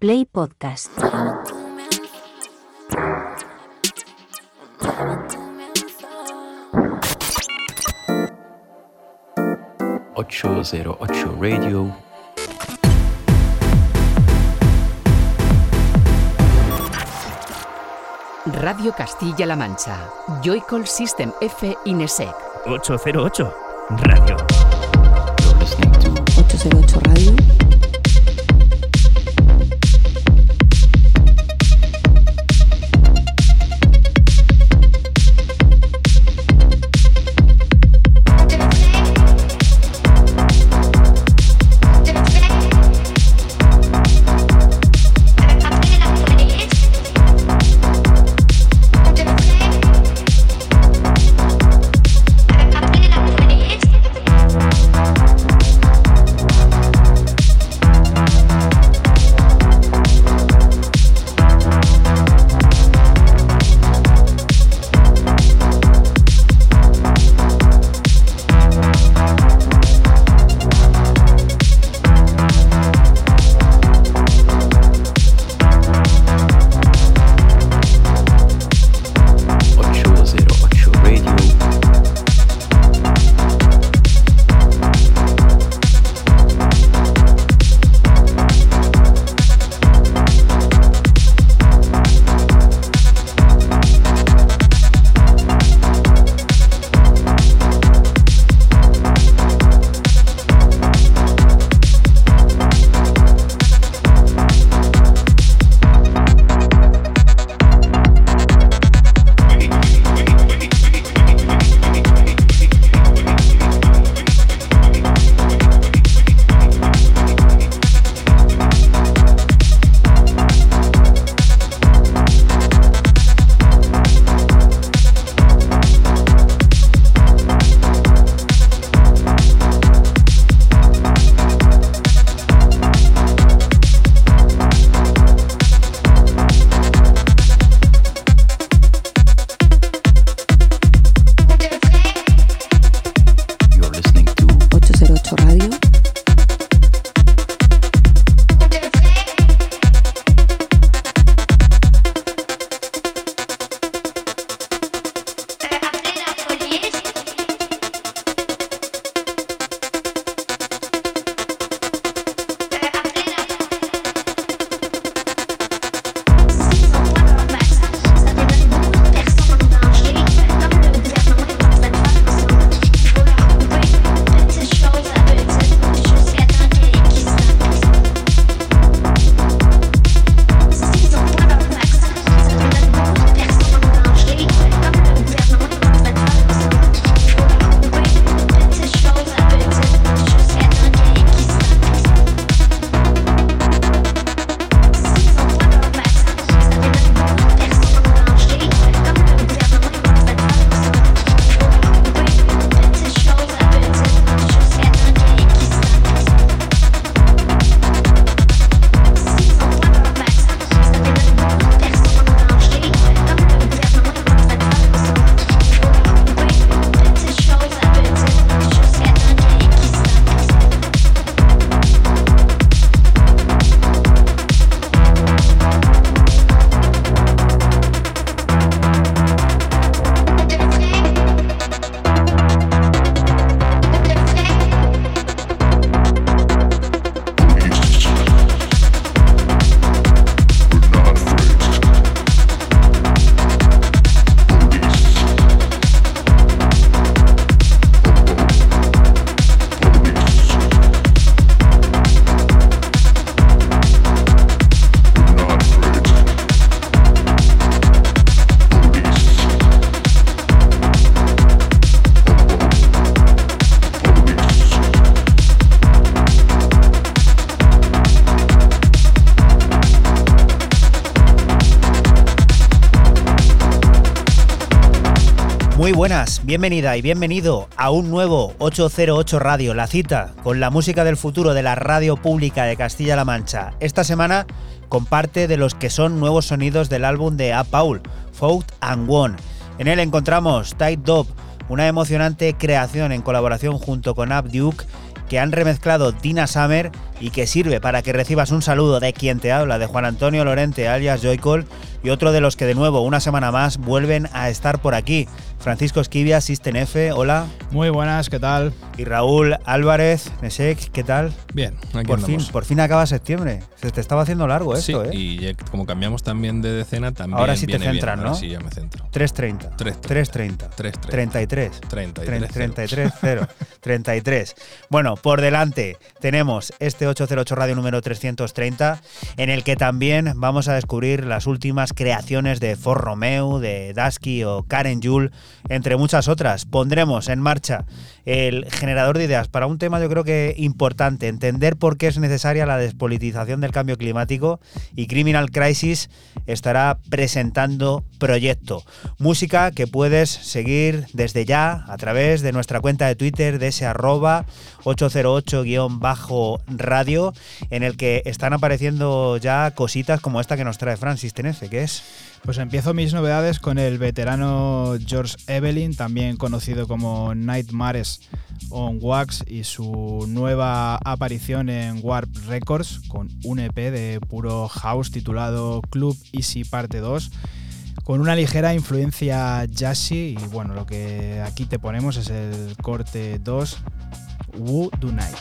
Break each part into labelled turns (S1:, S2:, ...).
S1: Play Podcast.
S2: ...808 Radio...
S3: Radio Castilla-La Mancha. Joycall System F Inesec.
S4: 808 Radio.
S5: Bienvenida y bienvenido a un nuevo 808 Radio, la cita con la música del futuro de la radio pública de Castilla-La Mancha. Esta semana comparte de los que son nuevos sonidos del álbum de A. Paul, Fout and One. En él encontramos Tight Dop, una emocionante creación en colaboración junto con Ab Duke que han remezclado Dina Summer y que sirve para que recibas un saludo de quien te habla, de Juan Antonio Lorente alias Joycol y otro de los que de nuevo una semana más vuelven a estar por aquí. Francisco Esquivia, System F, hola.
S1: Muy buenas, ¿qué tal?
S5: Y Raúl Álvarez, Nesek, ¿qué tal?
S6: Bien, aquí
S5: por
S6: andamos.
S5: fin, por fin acaba septiembre. Se te estaba haciendo largo
S6: sí,
S5: esto, ¿eh?
S6: y como cambiamos también de decena, también
S5: Ahora sí te
S6: bien. Ahora
S5: ¿no?
S6: Sí, ya me centro.
S5: 3.30.
S6: 3.30.
S5: 3.30.
S6: 3.30.
S5: 33.
S6: 33.
S5: 33, 0. 33. Bueno, por delante tenemos este 808 Radio número 330, en el que también vamos a descubrir las últimas creaciones de For Romeo, de Dasky o Karen Yule, entre muchas otras. Pondremos en marcha el generador de ideas para un tema yo creo que importante, entender por qué es necesaria la despolitización del cambio climático y Criminal Crisis estará presentando proyecto. Música que puedes seguir desde ya a través de nuestra cuenta de Twitter de ese arroba 808-radio en el que están apareciendo ya cositas como esta que nos trae Francis Tenefe, que es...
S1: Pues empiezo mis novedades con el veterano George Evelyn, también conocido como Nightmares on Wax, y su nueva aparición en Warp Records con un EP de puro house titulado Club Easy Parte 2 con una ligera influencia jazzy y bueno, lo que aquí te ponemos es el corte 2 Woo Do Night.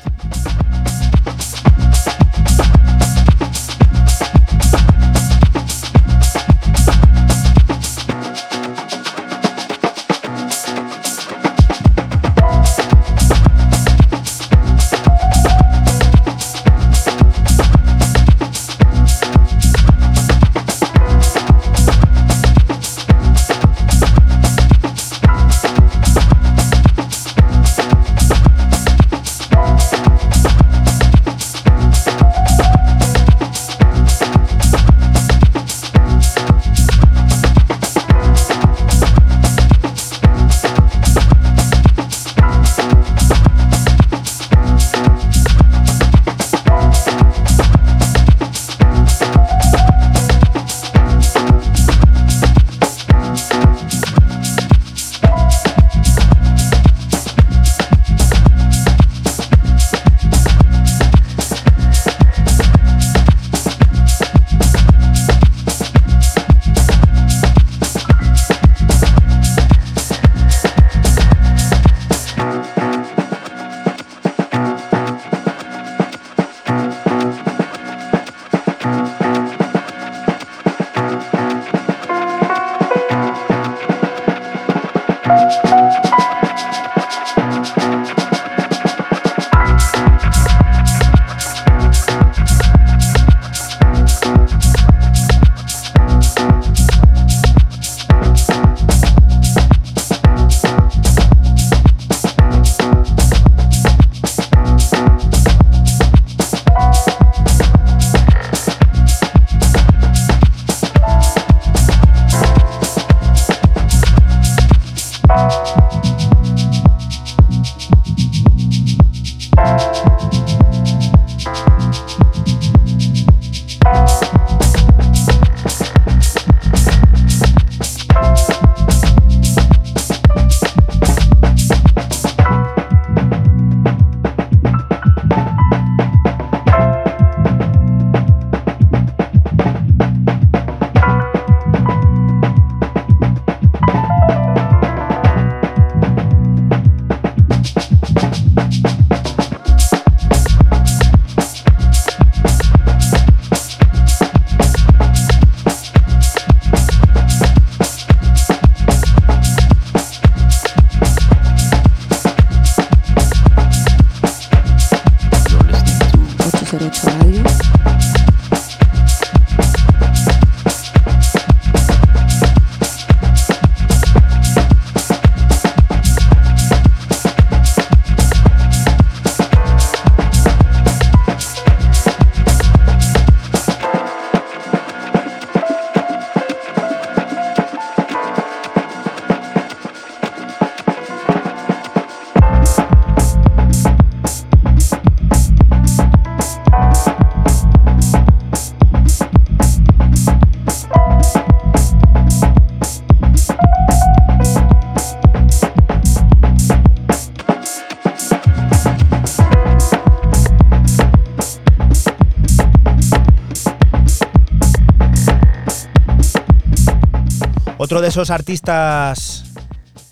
S5: Otro de esos artistas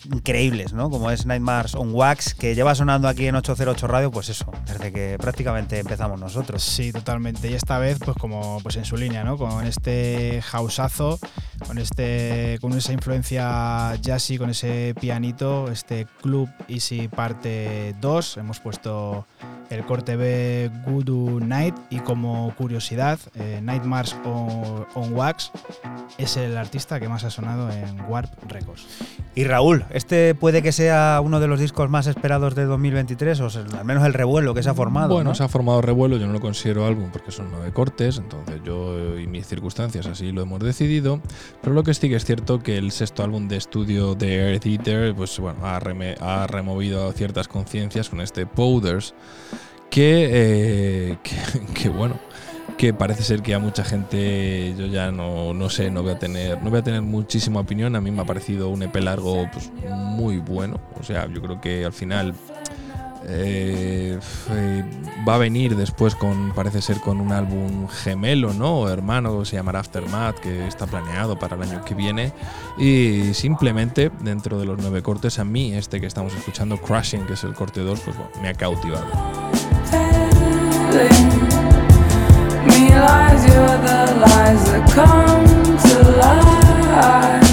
S5: increíbles, ¿no? Como es Nightmares on Wax, que lleva sonando aquí en 808 Radio, pues eso, desde que prácticamente empezamos nosotros.
S1: Sí, totalmente. Y esta vez, pues como pues en su línea, ¿no? Con este houseazo, con este. con esa influencia jazzy, con ese pianito, este Club Easy parte 2. Hemos puesto el corte B Voodoo Night y como curiosidad, eh, Nightmares on, on Wax es el artista que más ha sonado en Warp Records.
S5: Y Raúl, este puede que sea uno de los discos más esperados de 2023, o sea, al menos el revuelo que se ha formado.
S6: Bueno,
S5: ¿no?
S6: se ha formado revuelo, yo no lo considero álbum porque son nueve cortes, entonces yo y mis circunstancias así lo hemos decidido. Pero lo que sí que es cierto que el sexto álbum de estudio de Earth Eater, pues bueno, ha, reme- ha removido ciertas conciencias con este Powders, que, eh, que, que, bueno, que parece ser que a mucha gente yo ya no, no sé, no voy a tener, no voy a tener muchísima opinión. A mí me ha parecido un EP largo pues, muy bueno. O sea, yo creo que al final eh, eh, va a venir después con, parece ser con un álbum gemelo, ¿no? O hermano, se llamará Aftermath, que está planeado para el año que viene. Y simplemente, dentro de los nueve cortes, a mí este que estamos escuchando, Crushing, que es el corte 2, pues bueno, me ha cautivado.
S7: Lies, you're the lies that come to life.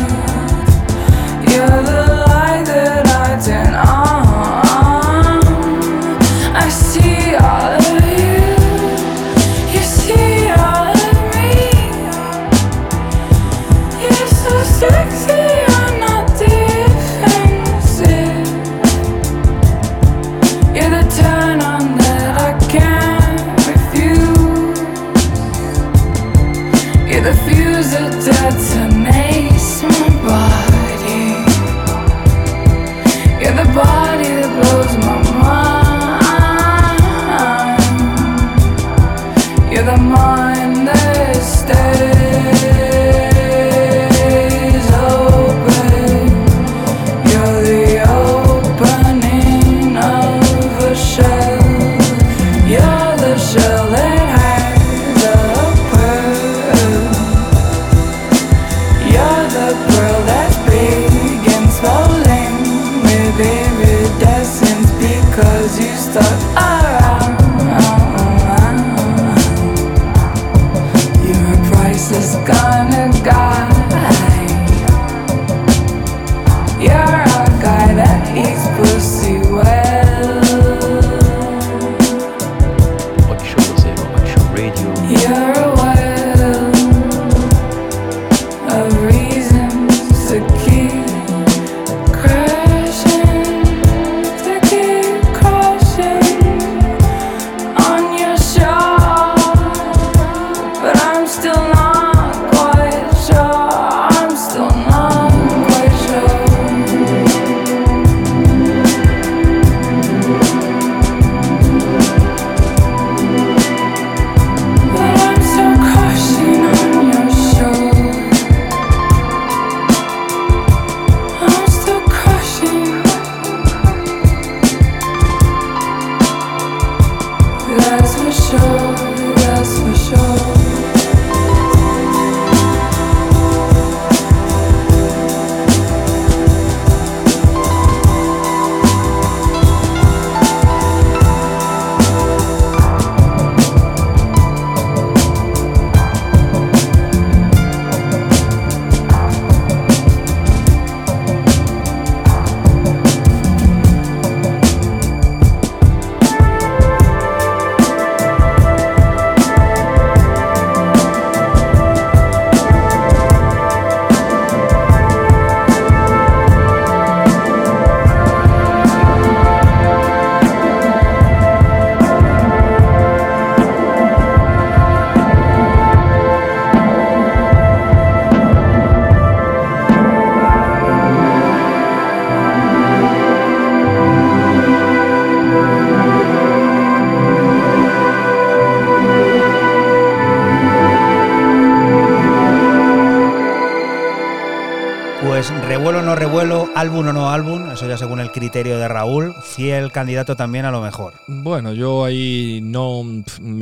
S5: Eso ya según el criterio de Raúl, fiel candidato también a lo mejor.
S6: Bueno, yo ahí no.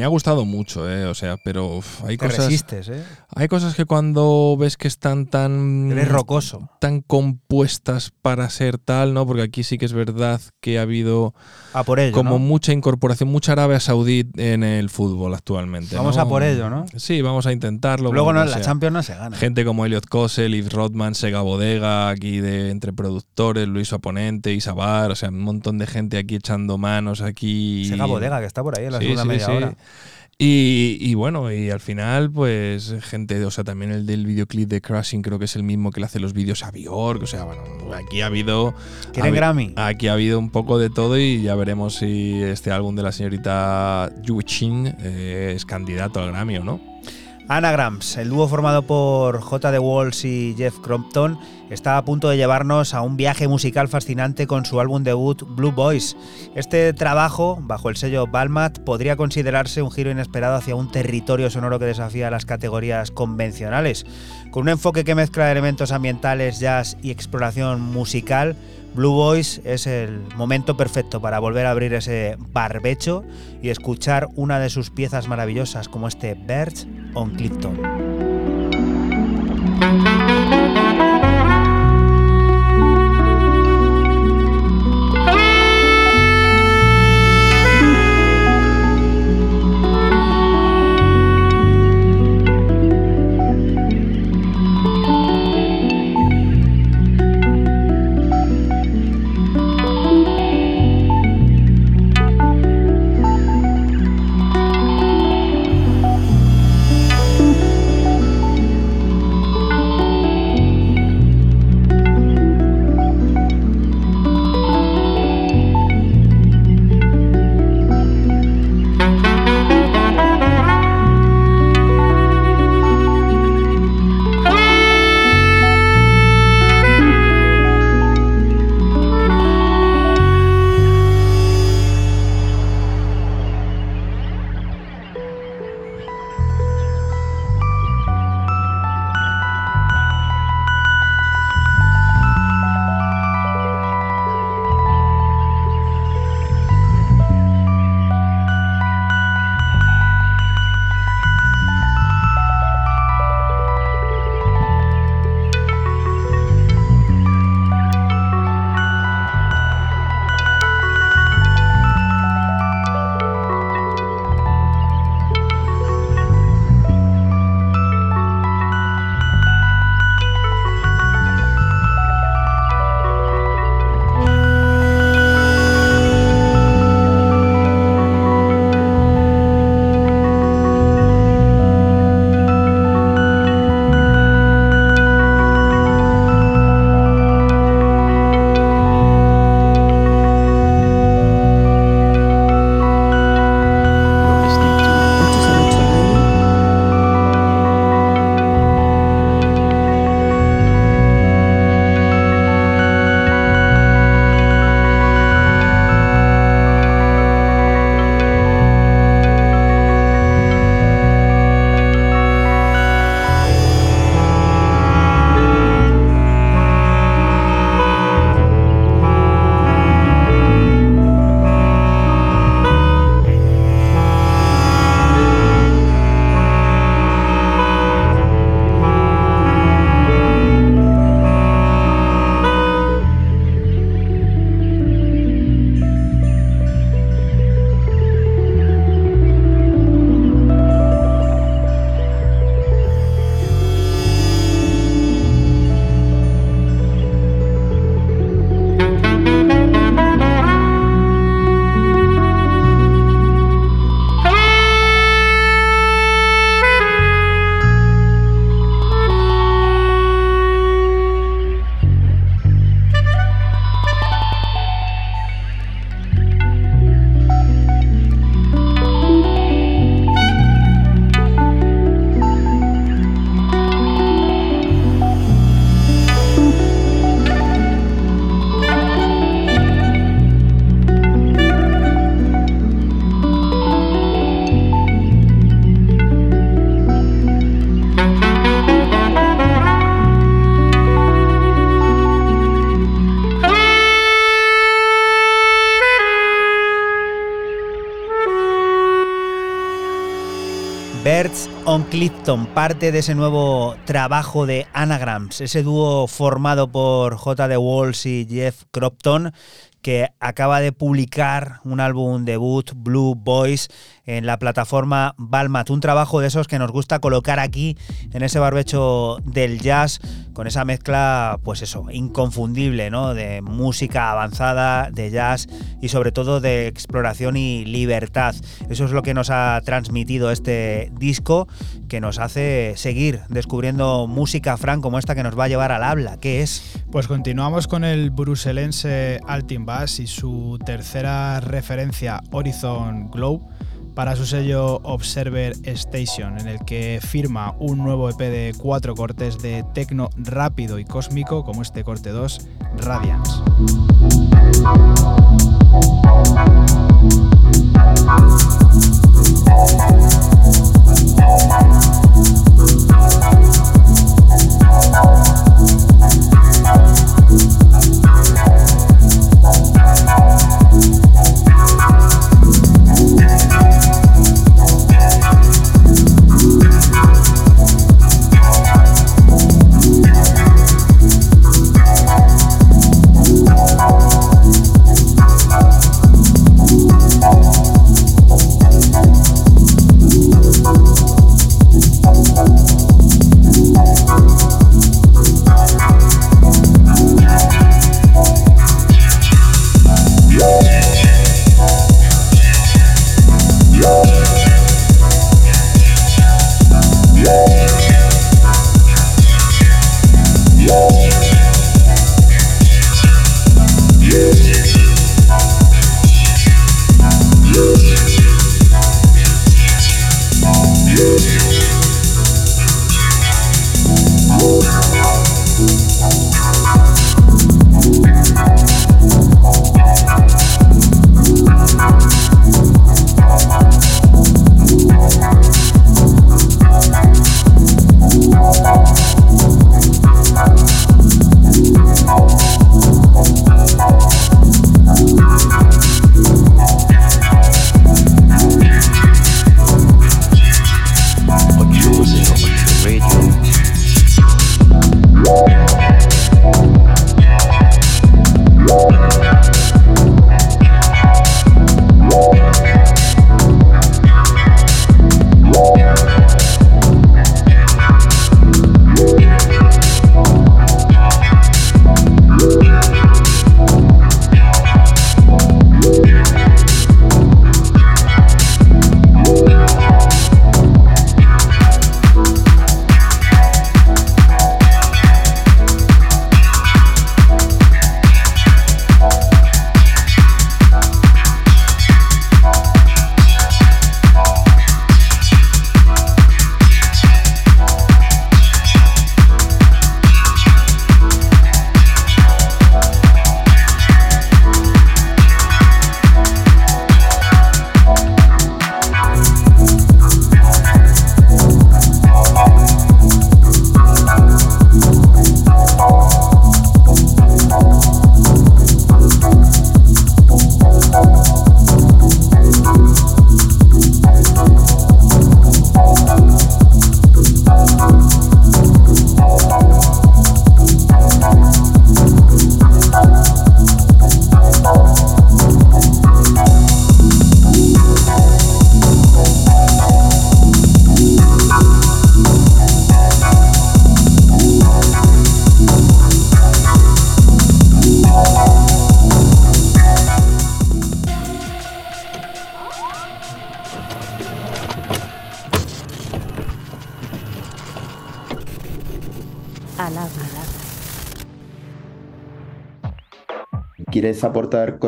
S6: Me ha gustado mucho, ¿eh? O sea, pero uf, hay
S5: Te
S6: cosas.
S5: resistes, ¿eh?
S6: hay cosas que cuando ves que están tan
S5: Eres rocoso.
S6: tan compuestas para ser tal, ¿no? Porque aquí sí que es verdad que ha habido
S5: A por ello.
S6: como
S5: ¿no?
S6: mucha incorporación, mucha Arabia Saudí en el fútbol actualmente.
S5: Vamos
S6: ¿no?
S5: a por ello, ¿no?
S6: Sí, vamos a intentarlo.
S5: Luego no, la
S6: sea.
S5: Champions no se gana.
S6: Gente como Elliot Kosel, Yves Rodman, Sega Bodega, aquí de entre productores, Luis Oponente, Isabar, o sea, un montón de gente aquí echando manos aquí.
S5: Sega Bodega, que está por ahí en la
S6: Sí,
S5: segunda
S6: sí,
S5: media
S6: sí.
S5: hora.
S6: Y, y bueno, y al final, pues, gente, o sea, también el del videoclip de Crashing creo que es el mismo que le hace los vídeos a Bjork. O sea, bueno, aquí ha habido.
S5: ¿Quieren
S6: ha-
S5: Grammy?
S6: Aquí ha habido un poco de todo y ya veremos si este álbum de la señorita Yu Chin eh, es candidato al Grammy o no.
S5: Anagrams, el dúo formado por J. The Walls y Jeff Crompton, está a punto de llevarnos a un viaje musical fascinante con su álbum debut Blue Boys. Este trabajo, bajo el sello Balmat, podría considerarse un giro inesperado hacia un territorio sonoro que desafía las categorías convencionales. Con un enfoque que mezcla elementos ambientales, jazz y exploración musical, Blue Boys es el momento perfecto para volver a abrir ese barbecho y escuchar una de sus piezas maravillosas como este Birds on Clifton. Birds on Clifton, parte de ese nuevo trabajo de Anagrams, ese dúo formado por J.D. Walls y Jeff Cropton, que acaba de publicar un álbum debut, Blue Boys, en la plataforma Balmat. Un trabajo de esos que nos gusta colocar aquí en ese barbecho del jazz, con esa mezcla, pues eso, inconfundible, ¿no? De música avanzada, de jazz y sobre todo de exploración y libertad. Eso es lo que nos ha transmitido este disco, que nos hace seguir descubriendo música, Fran, como esta que nos va a llevar al habla. ¿Qué es?
S1: Pues continuamos con el bruselense Altin Bass y su tercera referencia, Horizon Glow para su sello Observer Station, en el que firma un nuevo EP de cuatro cortes de tecno rápido y cósmico, como este corte 2, Radiance.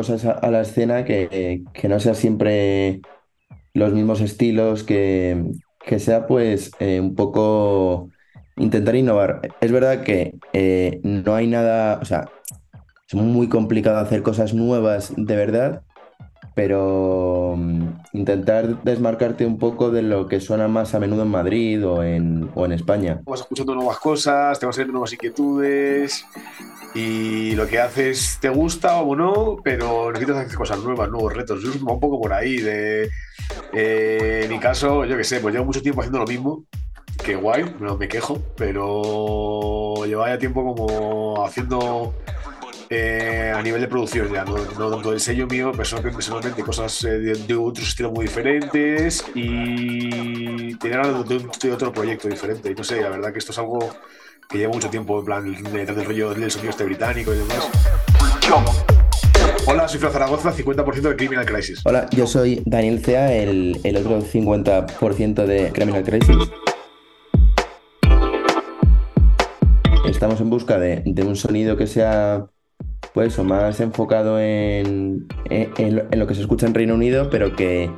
S8: A la escena que, que no sea siempre los mismos estilos, que, que sea pues eh, un poco intentar innovar. Es verdad que eh, no hay nada, o sea, es muy complicado hacer cosas nuevas de verdad, pero mm, intentar desmarcarte un poco de lo que suena más a menudo en Madrid o en, o en España.
S9: Vas escuchando nuevas cosas, te vas saliendo nuevas inquietudes y lo que haces te gusta o no, pero necesitas hacer cosas nuevas, nuevos retos. Yo un poco por ahí de Eh, en mi caso, yo qué sé, pues llevo mucho tiempo haciendo lo mismo. Que guay, no me quejo, pero llevaba ya tiempo como haciendo eh, a nivel de producción ya, no, no tanto el sello mío, personalmente, cosas eh, de, de otros estilos muy diferentes y tener de- de otro proyecto diferente. Y no sé, la verdad que esto es algo que lleva mucho tiempo, en plan, detrás del rollo del sonido este británico y demás. Hola, soy Fran Zaragoza, 50% de Criminal Crisis.
S8: Hola, yo soy Daniel Cea, el, el otro 50% de Criminal Crisis. Estamos en busca de, de un sonido que sea pues o más enfocado en, en- lo- que se escucha en Reino Unido, pero que,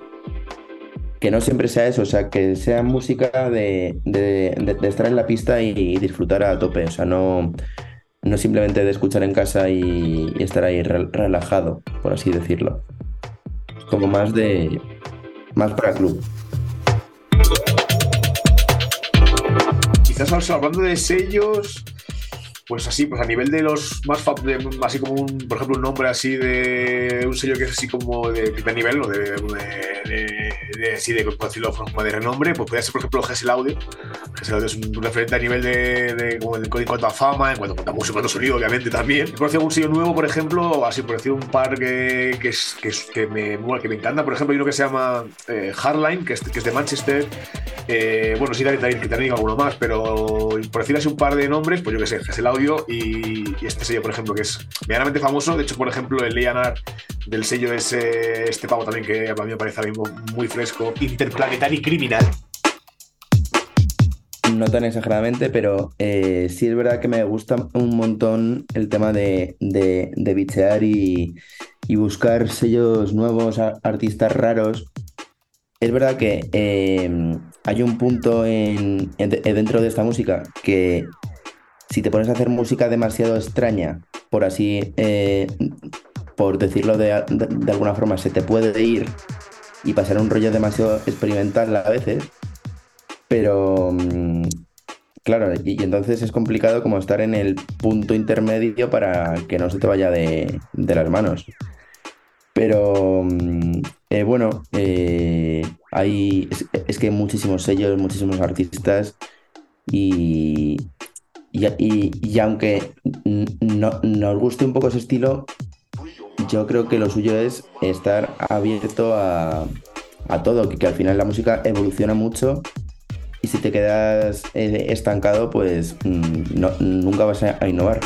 S8: que no siempre sea eso, o sea, que sea música de, de- estar en la pista y, disfrutar a tope, o sea, no, no simplemente de escuchar en casa y, estar ahí rel- relajado, por así decirlo. Como más de. más para club.
S9: Quizás hablando de sellos, pues así, pues a nivel de los más fa- de- así como un, por ejemplo, un nombre así de un sello que es así como de primer nivel, o de, de, de- así de, por decirlo, como de renombre, pues podría ser, por ejemplo, Gesell Audio. Gesell Audio es un referente a nivel de, como en, cuanto a fama, en cuanto a música, en cuanto a sonido, obviamente también. Por decir un sello nuevo, por ejemplo, así por decir un par que, que, es- que, es- que me, que me encanta, por ejemplo, hay uno que se llama eh, Hardline, que es, que es de Manchester. Eh, bueno, sí, también, también, que también digo alguno más, pero por decir así un par de nombres, pues yo que sé, es el y, este sello, por ejemplo, que es medianamente famoso. De hecho, por ejemplo, el Leonard del sello es eh, este pavo también, que a mí me parece ahora muy fresco. Interplanetary Criminal.
S8: No tan exageradamente, pero eh, sí es verdad que me gusta un montón el tema de, de, bichear y, buscar sellos nuevos, artistas raros. Es verdad que eh, hay un punto en, en- de- dentro de esta música que si te pones a hacer música demasiado extraña, por así, eh, por decirlo de, de- alguna forma, se te puede ir y pasar un rollo demasiado experimental a veces. Pero mm, claro, y, y entonces es complicado como estar en el punto intermedio para que no se te vaya de, de las manos. Pero mm, eh, bueno, eh, hay, es, es que hay muchísimos sellos, muchísimos artistas y, y, y- aunque no, nos guste un poco ese estilo, yo creo que lo suyo es estar abierto a, a todo, que, al final la música evoluciona mucho y si te quedas eh, estancado, pues mm, nunca vas a innovar.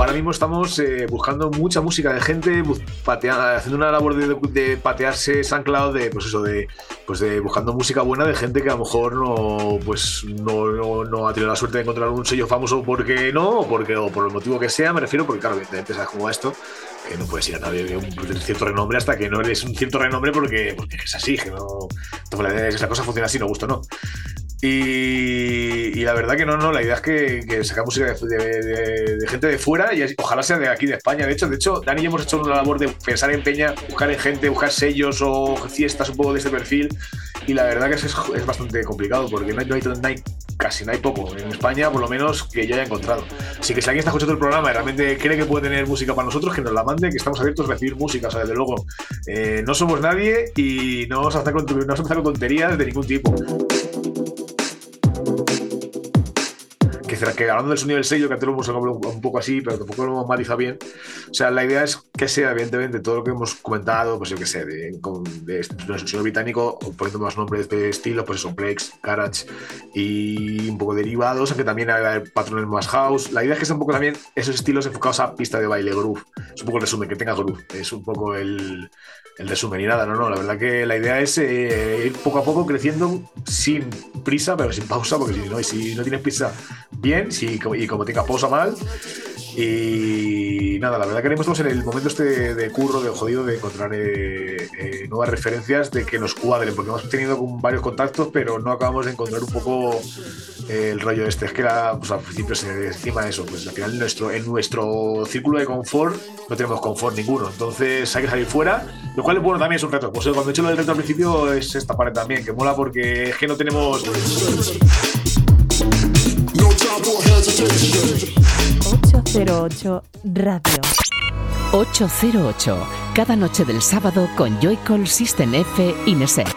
S9: Ahora mismo estamos eh, buscando mucha música de gente, patea- haciendo una labor de, patearse SoundCloud, de, pues eso, de, pues de buscando música buena de gente que a lo mejor no, pues no, no, ha tenido la suerte de encontrar un sello famoso. Porque no, o porque, o por el motivo que sea, me refiero, porque claro, evidentemente sabes como esto, que no puedes ir a nadie de un cierto renombre hasta que no eres un cierto renombre porque, porque es así, que no, entonces, esa cosa funciona así, no gusta o no. Y, y la verdad que no, no, la idea es que, que sacar música de, de- de- de gente de fuera y ojalá sea de aquí de España. De hecho, de hecho, Dani y hemos hecho una labor de pensar en Peña, buscar en gente, buscar sellos o fiestas un poco de este perfil. Y la verdad que es, es bastante complicado porque no hay, no hay- no hay- casi no hay poco en España, por lo menos que yo haya encontrado. Así que si alguien está escuchando el programa y realmente cree que puede tener música para nosotros, que nos la mande, que estamos abiertos a recibir música. O sea, desde luego, eh, no somos nadie y no vamos a hacer no vamos a con tonterías de ningún tipo. Que, que hablando del sonido del sello, que antes lo hemos hablado un, poco así, pero tampoco lo hemos matizado bien. O sea, la idea es que sea, evidentemente, todo lo que hemos comentado, pues yo qué sé, de, con- de, de sonido británico, poniendo más nombres de estilo, pues eso, Plex, Garage y un poco derivados, aunque también hay patrones más house. La idea es que sea un poco también esos estilos enfocados a pista de baile, groove. Es un poco el resumen, que tenga groove. Es un poco el, el resumen y nada, no, no. La verdad que la idea es eh, ir poco a poco creciendo sin prisa, pero sin pausa, porque si no, si no tienes prisa, bien, si, y como tengas pausa, mal. Y nada, la verdad que ahora estamos en el momento este de curro, de jodido, de encontrar eh, eh, nuevas referencias de que nos cuadren, porque hemos tenido varios contactos, pero no acabamos de encontrar un poco el rollo este. Es que al principio se encima eso, pues al final nuestro, en nuestro círculo de confort no tenemos confort ninguno, entonces hay que salir fuera, cual bueno, también es un reto. Pues cuando he hecho lo del reto al principio es esta pared también, que mola porque es que no tenemos...
S10: 808 Radio.
S3: 808, cada noche del sábado con Joycall System F Inesec.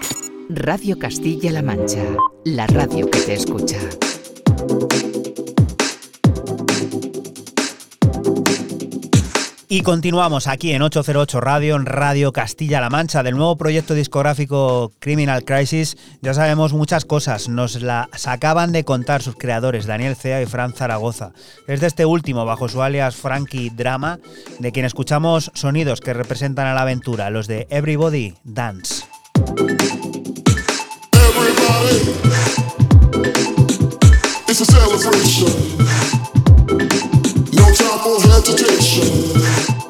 S3: Radio Castilla-La Mancha, la radio que te escucha.
S5: Y continuamos aquí en 808 Radio, en Radio Castilla-La Mancha, del nuevo proyecto discográfico Criminal Crisis. Ya sabemos muchas cosas, nos las acaban de contar sus creadores, Daniel Cea y Fran Zaragoza. Es de este último, bajo su alias Frankie Drama, de quien escuchamos sonidos que representan a la aventura, los de Everybody Dance.
S10: No time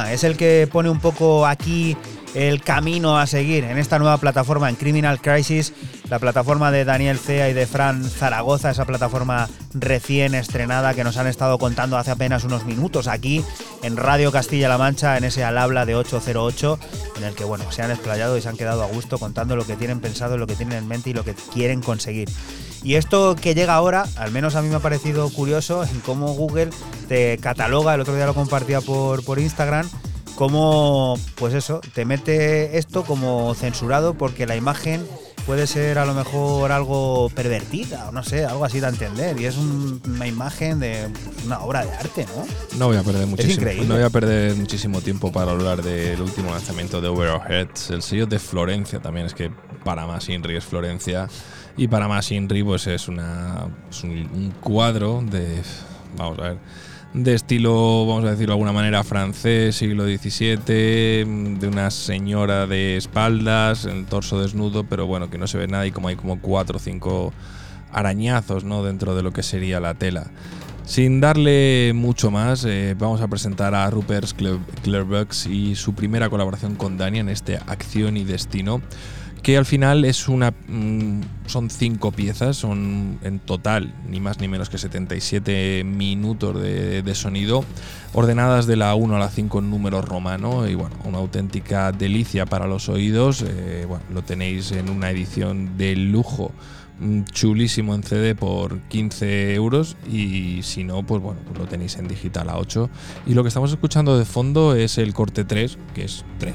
S5: Es el que pone un poco aquí el camino a seguir en esta nueva plataforma en Criminal Crisis, la plataforma de Daniel Cea y de Fran Zaragoza, esa plataforma recién estrenada que nos han estado contando hace apenas unos minutos aquí en Radio Castilla-La Mancha, en ese al habla de 808, en el que bueno, se han explayado y se han quedado a gusto contando lo que tienen pensado, lo que tienen en mente y lo que quieren conseguir. Y esto que llega ahora, al menos a mí me ha parecido curioso en cómo Google te cataloga, el otro día lo compartía por, por Instagram, cómo, pues eso, te mete esto como censurado porque la imagen puede ser a lo mejor algo pervertida, o no sé, algo así de entender. Y es un- una imagen de una obra de arte, ¿no?
S6: No voy a perder muchísimo, no voy a perder muchísimo tiempo para hablar del último lanzamiento de Over Our Heads, el sello de Florencia también es que para más Inri es Florencia y para más Inri pues es una es un, un cuadro de vamos a ver de estilo vamos a decirlo de alguna manera francés siglo XVII de una señora de espaldas el torso desnudo pero bueno que no se ve nada y como hay como cuatro o cinco arañazos no dentro de lo que sería la tela. Sin darle mucho más, eh, vamos a presentar a Rupert Clearbucks y su primera colaboración con Dania en este Acción y Destino, que al final es una, mm, son cinco piezas, son en total ni más ni menos que 77 minutos de, sonido, ordenadas de la 1 a la 5 en número romano y bueno, una auténtica delicia para los oídos. eh, bueno, lo tenéis en una edición de lujo mm, chulísimo en CD por 15 euros y si no, pues bueno, pues lo tenéis en digital a 8. Y lo que estamos escuchando de fondo es el corte 3, que es 3.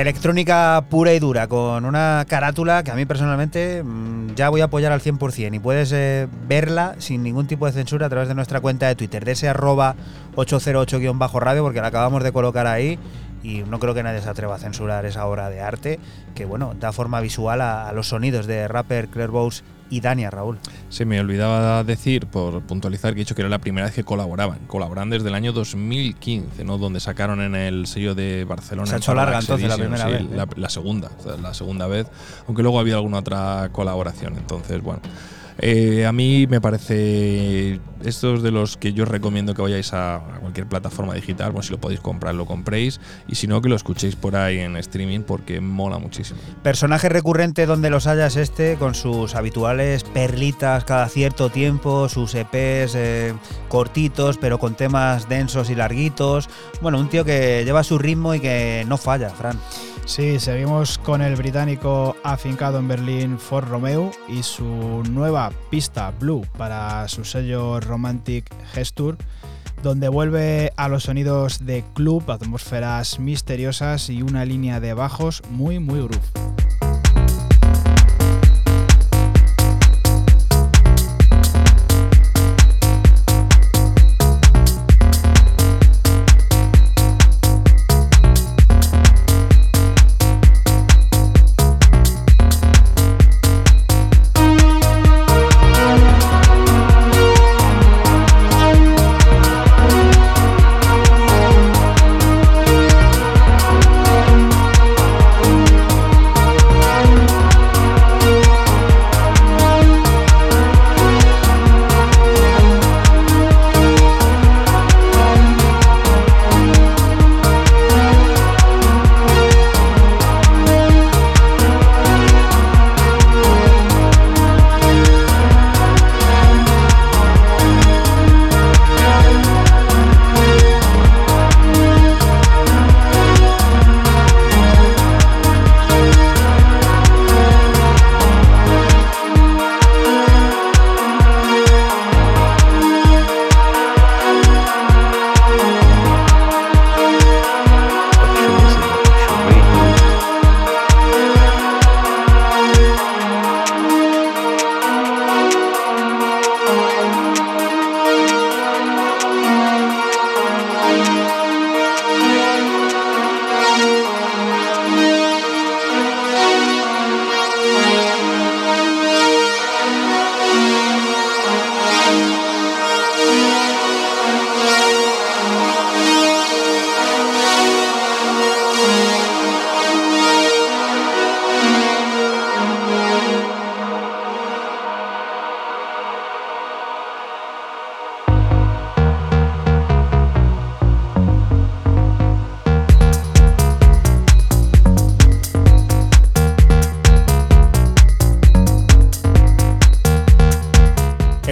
S5: Electrónica pura y dura, con una carátula que a mí personalmente mm, ya voy a apoyar al 100% y puedes eh, verla sin ningún tipo de censura a través de nuestra cuenta de Twitter, de ese arroba 808-radio, porque la acabamos de colocar ahí y no creo que nadie se atreva a censurar esa obra de arte que, bueno, da forma visual a, a los sonidos de rapper Claire Bowes y Dania, Raúl.
S6: Se me olvidaba decir, por puntualizar, que he dicho que era la primera vez que colaboraban. Colaboran desde el año 2015, ¿no? Donde sacaron en el sello de Barcelona.
S5: Se ha hecho larga, entonces, la primera
S6: sí,
S5: vez, ¿eh?
S6: La, la segunda, o sea, la segunda vez. Aunque luego había alguna otra colaboración. Entonces, bueno. Eh, a mí me parece. Estos de los que yo recomiendo que vayáis a, a cualquier plataforma digital. Bueno, si lo podéis comprar, lo compréis. Y si no, que lo escuchéis por ahí en streaming porque mola muchísimo.
S5: Personaje recurrente donde los hayas este, con sus habituales perlitas cada cierto tiempo, sus EPs eh, cortitos, pero con temas densos y larguitos. Bueno, un tío que lleva su ritmo y que no falla, Fran.
S1: Sí, seguimos con el británico afincado en Berlín Ford Romeo y su nueva pista Blue para su sello Romantic Gesture, donde vuelve a los sonidos de club, atmósferas misteriosas y una línea de bajos muy muy groove.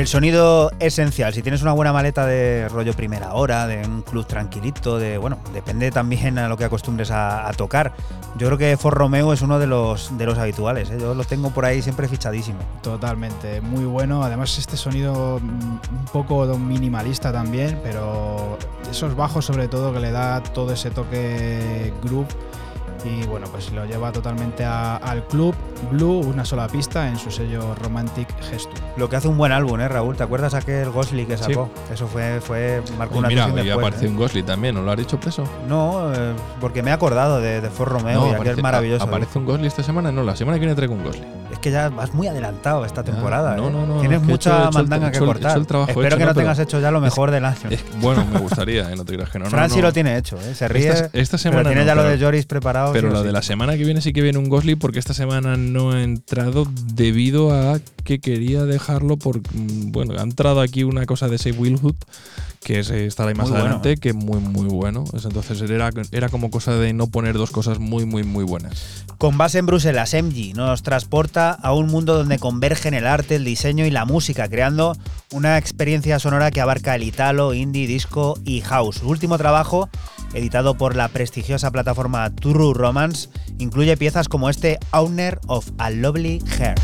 S5: Sonido esencial. Si tienes una buena maleta de rollo primera hora, de un club tranquilito, de bueno, depende también a lo que acostumbres a, tocar. Yo creo que For Romeo es uno de los de los habituales. ¿eh? Yo lo tengo por ahí siempre fichadísimo.
S1: Totalmente, muy bueno. Además, este sonido mm, un poco minimalista también, pero esos bajos, sobre todo, que le da todo ese toque groove. Y bueno, pues lo lleva totalmente a- al club Blue, una sola pista en su sello Romantic Gesture.
S5: Lo que hace un buen álbum, ¿eh, Raúl? ¿Te acuerdas aquel Ghostly que
S6: Sí.
S5: sacó? Eso fue, fue marcó una
S6: mira,
S5: y después,
S6: aparece
S5: ¿eh?
S6: un Gosling también, ¿no lo has dicho preso?
S5: No, eh, porque me he acordado de, de For Romeo y aquel
S6: aparece,
S5: maravilloso.
S6: a- ¿Aparece un Gosling esta semana? No, la semana que viene traigo un Gosling.
S5: Es que ya vas muy adelantado esta temporada.
S6: no,
S5: ¿eh?
S6: no, no,
S5: Tienes
S6: es que he
S5: mucha
S6: he hecho
S5: mandanga
S6: he
S5: que
S6: hecho he
S5: cortar.
S6: trabajo
S5: Espero
S6: hecho,
S5: que no, tengas hecho ya lo mejor del año.
S6: Es que, bueno, me gustaría, ¿eh? no te creas que no.
S5: Fran
S6: no,
S5: sí
S6: no.
S5: lo tiene hecho, ¿eh? se ríe.
S6: Esta, esta semana
S5: pero tiene ya lo de Joris preparado.
S6: Pero
S5: sí
S6: lo
S5: sí.
S6: de la semana que viene sí que viene un Gosling porque esta semana no ha entrado debido a que quería dejarlo por mm, bueno, ha entrado aquí una cosa de Save Willhood que es, eh, estará ahí más
S5: Muy
S6: adelante que muy muy bueno. Es- Entonces era, era como cosa de no poner dos cosas muy muy muy buenas.
S5: Con base en Bruselas, MG nos transporta a un mundo donde convergen el arte, el diseño y la música, creando una experiencia sonora que abarca el italo, indie, disco y house. Su último trabajo, editado por la prestigiosa plataforma True Romance, incluye piezas como este Owner of a Lovely Heart.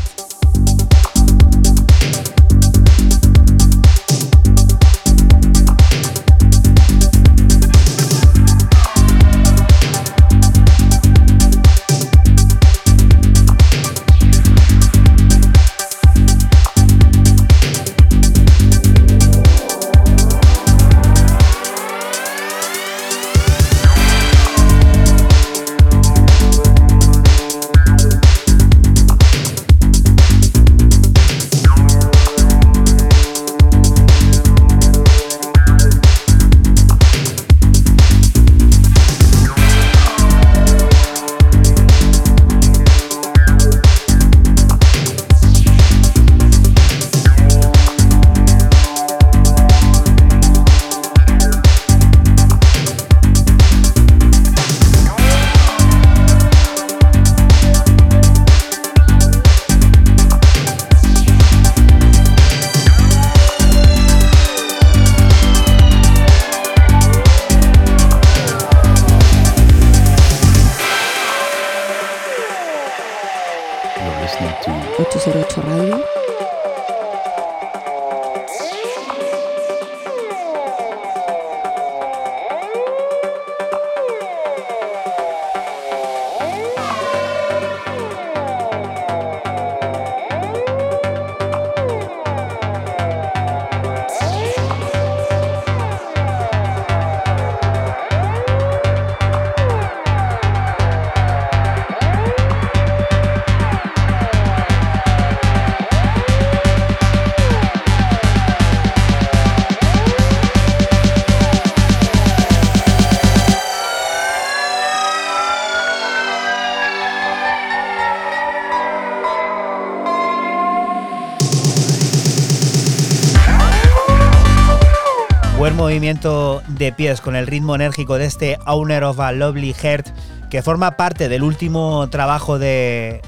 S5: Movimiento de pies con el ritmo enérgico de este Owner of a Lovely Heart que forma parte del último trabajo del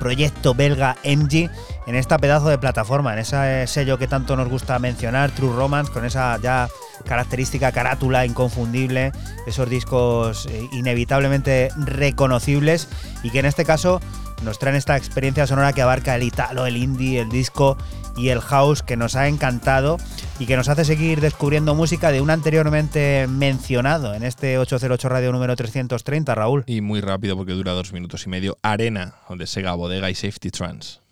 S5: proyecto belga MG en esta pedazo de plataforma, en ese sello que tanto nos gusta mencionar, True Romance, con esa ya característica carátula inconfundible, esos discos eh, inevitablemente reconocibles y que en este caso nos traen esta experiencia sonora que abarca el italo, el indie, el disco y el house que nos ha encantado y que nos hace seguir descubriendo música de un anteriormente mencionado en este 808 Radio número 330, Raúl.
S6: Y muy rápido porque dura dos minutos y medio. Arena, donde Sega Bodega y Safety Trans.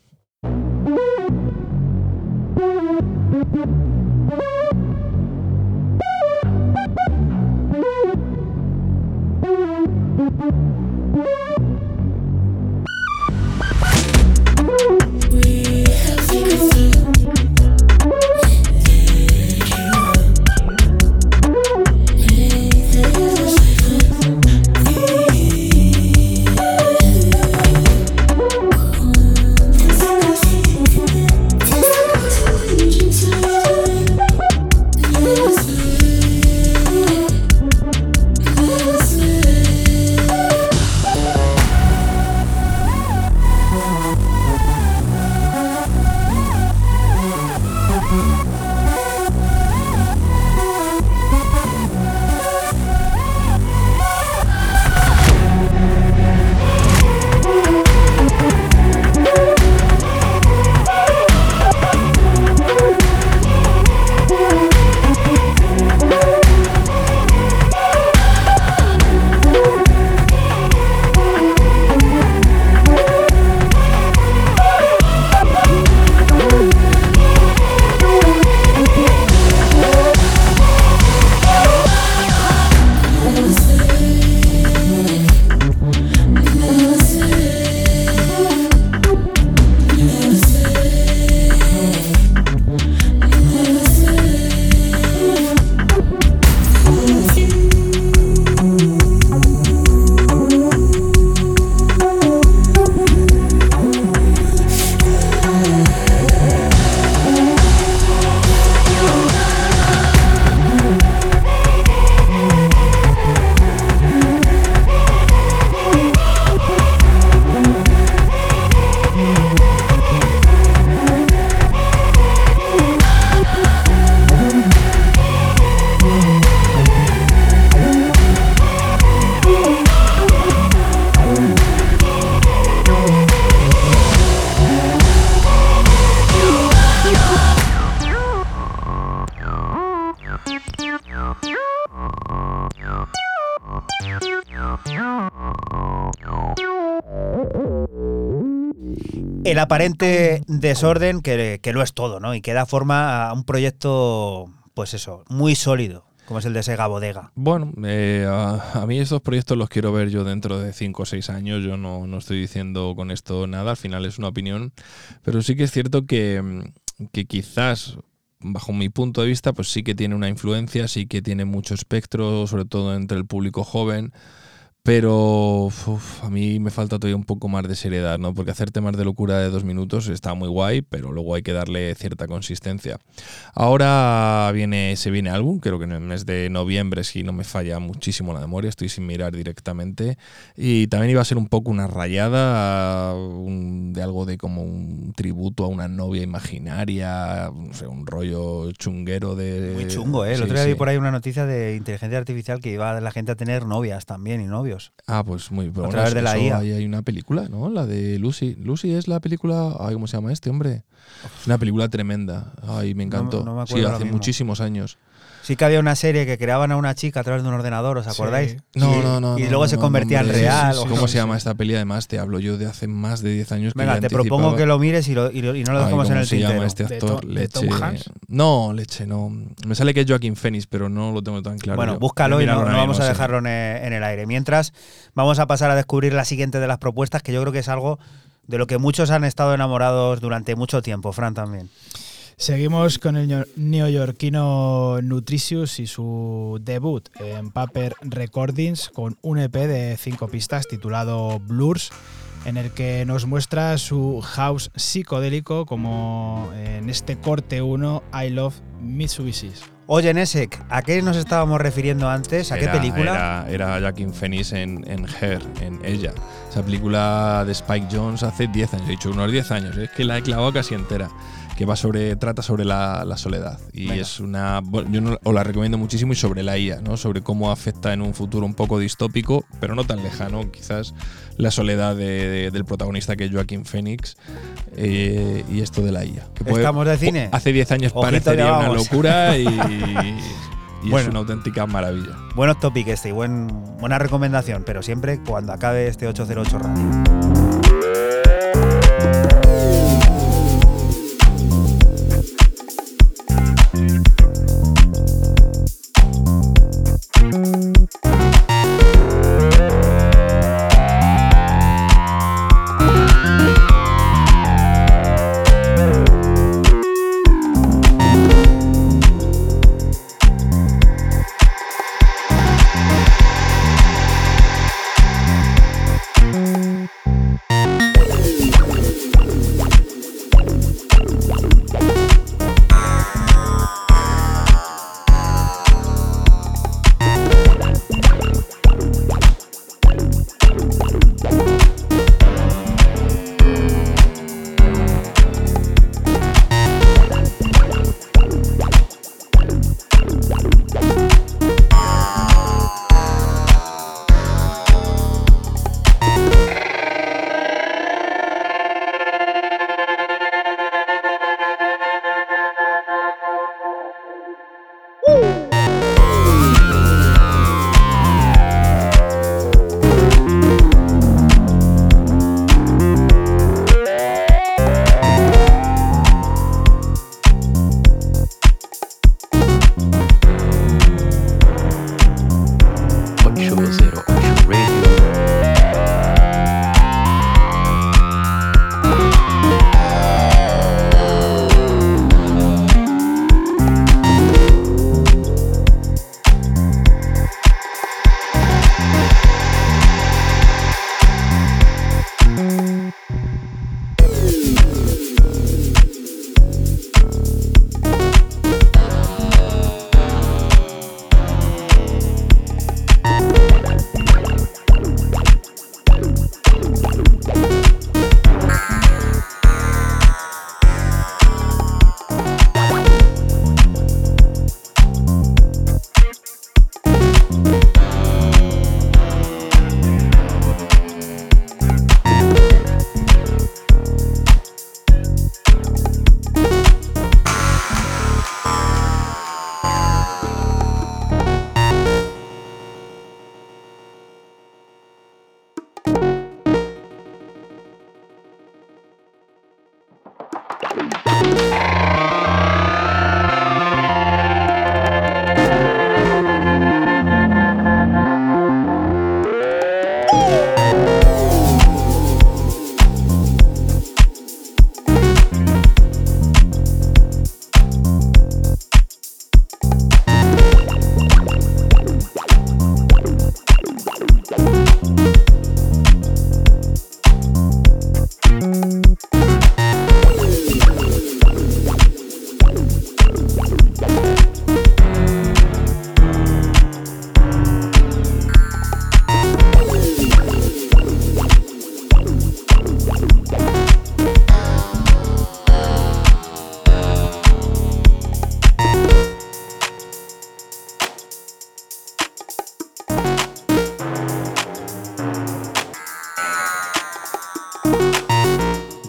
S5: Aparente desorden que, que lo es todo, ¿no? Y que da forma a un proyecto, pues eso, muy sólido, como es el de Sega Bodega.
S6: Bueno, eh, a, a mí estos proyectos los quiero ver yo dentro de 5 o 6 años. Yo no, no estoy diciendo con esto nada, al final es una opinión. Pero sí que es cierto que, mm, que quizás, bajo mi punto de vista, pues sí que tiene una influencia, sí que tiene mucho espectro, sobre todo entre el público joven. Pero uf, a mí me falta todavía un poco más de seriedad, ¿no? Porque hacer temas de locura de dos minutos está muy guay, pero luego hay que darle cierta consistencia. Ahora viene, se viene álbum, creo que en el mes de noviembre, si no me falla muchísimo la memoria, estoy sin mirar directamente. Y también iba a ser un poco una rayada un- de algo de como un tributo a una novia imaginaria, no sé, un rollo chunguero de...
S5: Muy chungo, ¿eh? El
S6: Sí,
S5: otro día vi
S6: sí.
S5: por ahí una noticia de inteligencia artificial que iba la gente a tener novias también y
S6: Ah, pues muy
S5: A
S6: bueno,
S5: través de la IA.
S6: Ahí hay una película, ¿no? La de Lucy. Lucy es la película. Ay, ¿cómo se llama este hombre? Es una película tremenda. Ay, me encantó.
S5: no me acuerdo
S6: sí, hace
S5: mismo.
S6: muchísimos años.
S5: Sí que había una serie que creaban a una chica a través de un ordenador, ¿os
S1: Sí.
S5: acordáis?
S6: No, no, no.
S5: Y luego
S6: no,
S5: se
S6: no,
S5: convertía en real.
S6: sí,
S5: o-
S6: sí, ¿Cómo se llama esta peli? Además, te hablo yo de hace más de 10 años que
S5: Venga, te propongo que lo mires y, lo- y lo- y no lo
S6: Ay,
S5: dejamos en
S6: ¿cómo
S5: el
S6: se
S5: tintero.
S6: llama este
S1: ¿De
S6: actor?
S1: De Tom
S6: leche.
S1: Hanks?
S6: No, leche, no. Me sale que es Joaquín Phoenix, pero no lo tengo tan claro.
S5: bueno,
S6: yo.
S5: búscalo y no, vamos a dejarlo en el aire. Mientras, vamos a pasar a descubrir la siguiente de las propuestas, que yo creo que es algo de lo que muchos han estado enamorados durante mucho tiempo, Fran también.
S1: Seguimos con el neo- neoyorquino Nutritious y su debut en Paper Recordings con un EP de cinco pistas titulado Blurs, en el que nos muestra su house psicodélico como en este corte 1 I Love Mitsubishi.
S5: Oye, Nesek, ¿a qué nos estábamos refiriendo antes? ¿A qué
S6: Era-
S5: película?
S6: Era, era Joaquin Phoenix en, en Her, en Ella. Esa película de Spike Jones hace 10 años, he dicho unos 10 años, es que la he clavado casi entera. Que va sobre, trata sobre la, la soledad. Y
S5: Venga.
S6: es una. bueno, Yo no- os la recomiendo muchísimo y sobre la IA, ¿no? Sobre cómo afecta en un futuro un poco distópico, pero no tan lejano, quizás, la soledad de- de- del protagonista que es Joaquin Phoenix eh, y esto de la IA. Que puede-
S5: ¿Estamos de cine?
S6: Hace 10 años
S5: Ojito,
S6: parecería una locura y, y
S5: Bueno.
S6: es una auténtica maravilla.
S5: Buenos topic este y buen, buena recomendación, pero siempre cuando acabe este 808 Radio.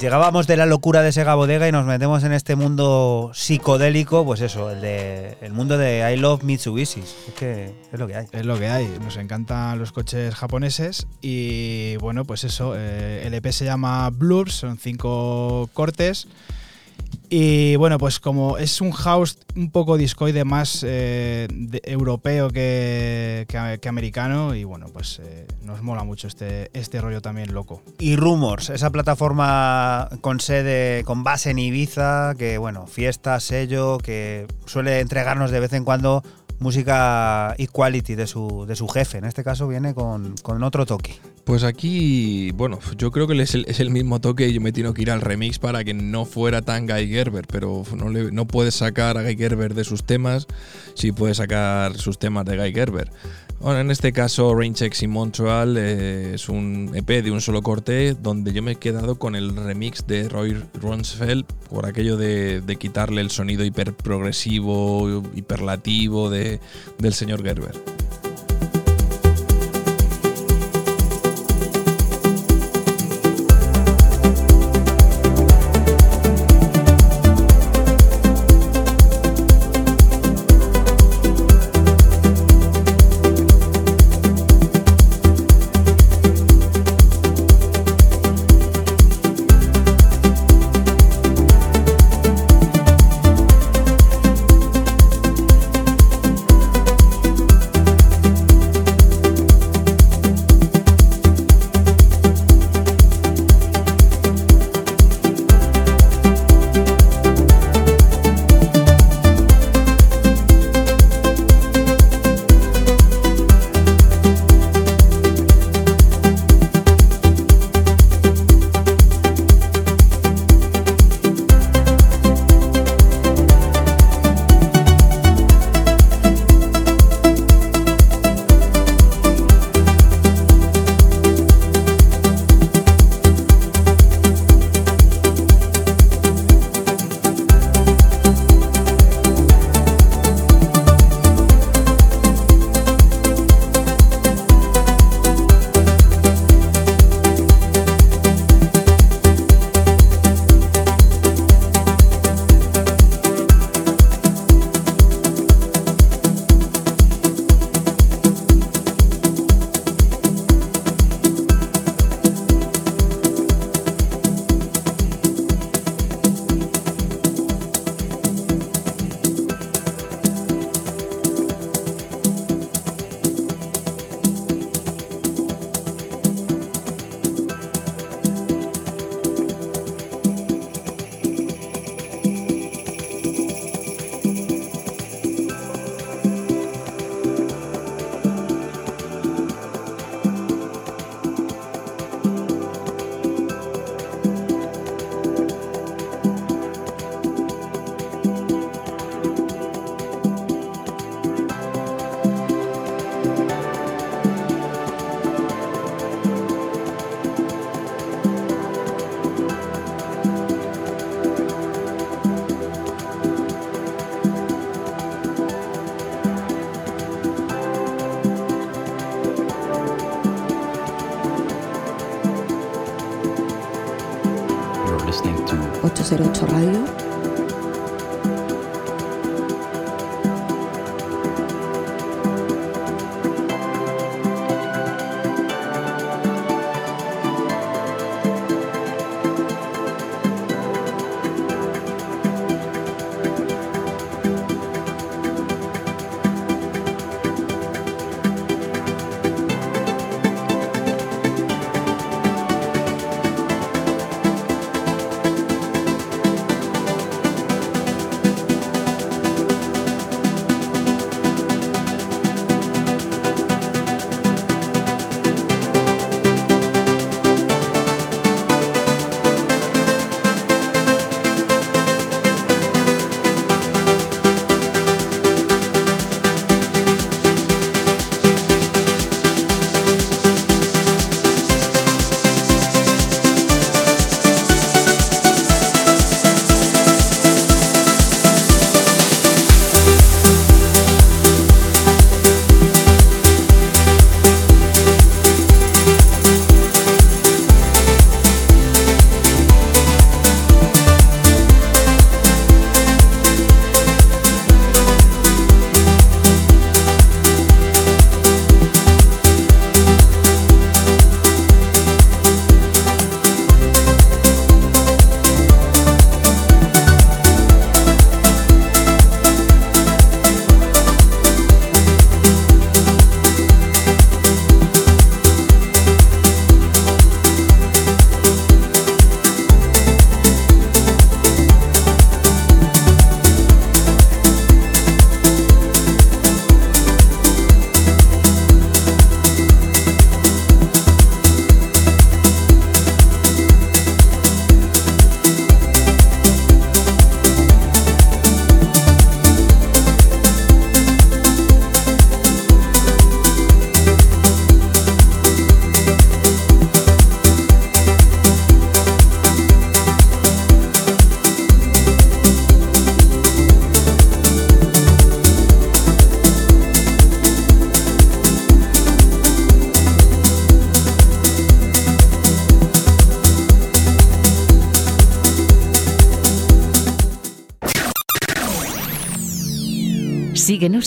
S5: Llegábamos de la locura de Sega Bodega y nos metemos en este mundo psicodélico, pues eso, el de el mundo de I Love Mitsubishi. Es es lo que hay.
S1: Es lo que hay. Nos encantan los coches japoneses y bueno, pues eso. eh, el EP se llama Blurs, son cinco cortes. Y bueno, pues como es un house un poco discoide más eh, de- europeo que, que- americano, y bueno, pues eh, nos mola mucho este, este rollo también loco.
S5: Y Rumors, esa plataforma con sede, con base en Ibiza, que bueno, fiesta, sello, que suele entregarnos de vez en cuando música equality de su, de su jefe. En este caso viene con, con otro toque.
S6: Pues aquí, bueno, yo creo que es el, mismo toque y yo me tengo que ir al remix para que no fuera tan Guy Gerber, pero no, le- puedes sacar a Guy Gerber de sus temas, sí puedes sacar sus temas de Guy Gerber. Bueno, en este caso, Rainchecks in Montreal eh, es un EP de un solo corte donde yo me he quedado con el remix de Roy Ronsfeld por aquello de, quitarle el sonido hiper progresivo, hiperlativo de, del señor Gerber.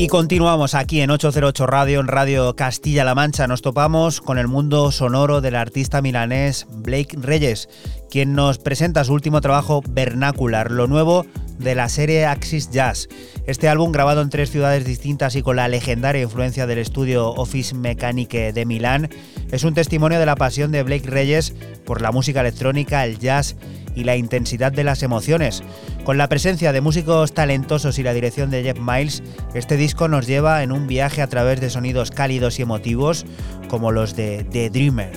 S5: Y continuamos aquí en 808 Radio, en Radio Castilla-La Mancha. Nos topamos con el mundo sonoro del artista milanés Blake Reyes, quien nos presenta su último trabajo Vernacular, lo nuevo de la serie Axis Jazz. Este álbum, grabado en tres ciudades distintas y con la legendaria influencia del estudio Office Mechanique de Milán, es un testimonio de la pasión de Blake Reyes por la música electrónica, el jazz y la intensidad de las emociones. Con la presencia de músicos talentosos y la dirección de Jeff Miles, este disco nos lleva en un viaje a través de sonidos cálidos y emotivos como los de The Dreamer.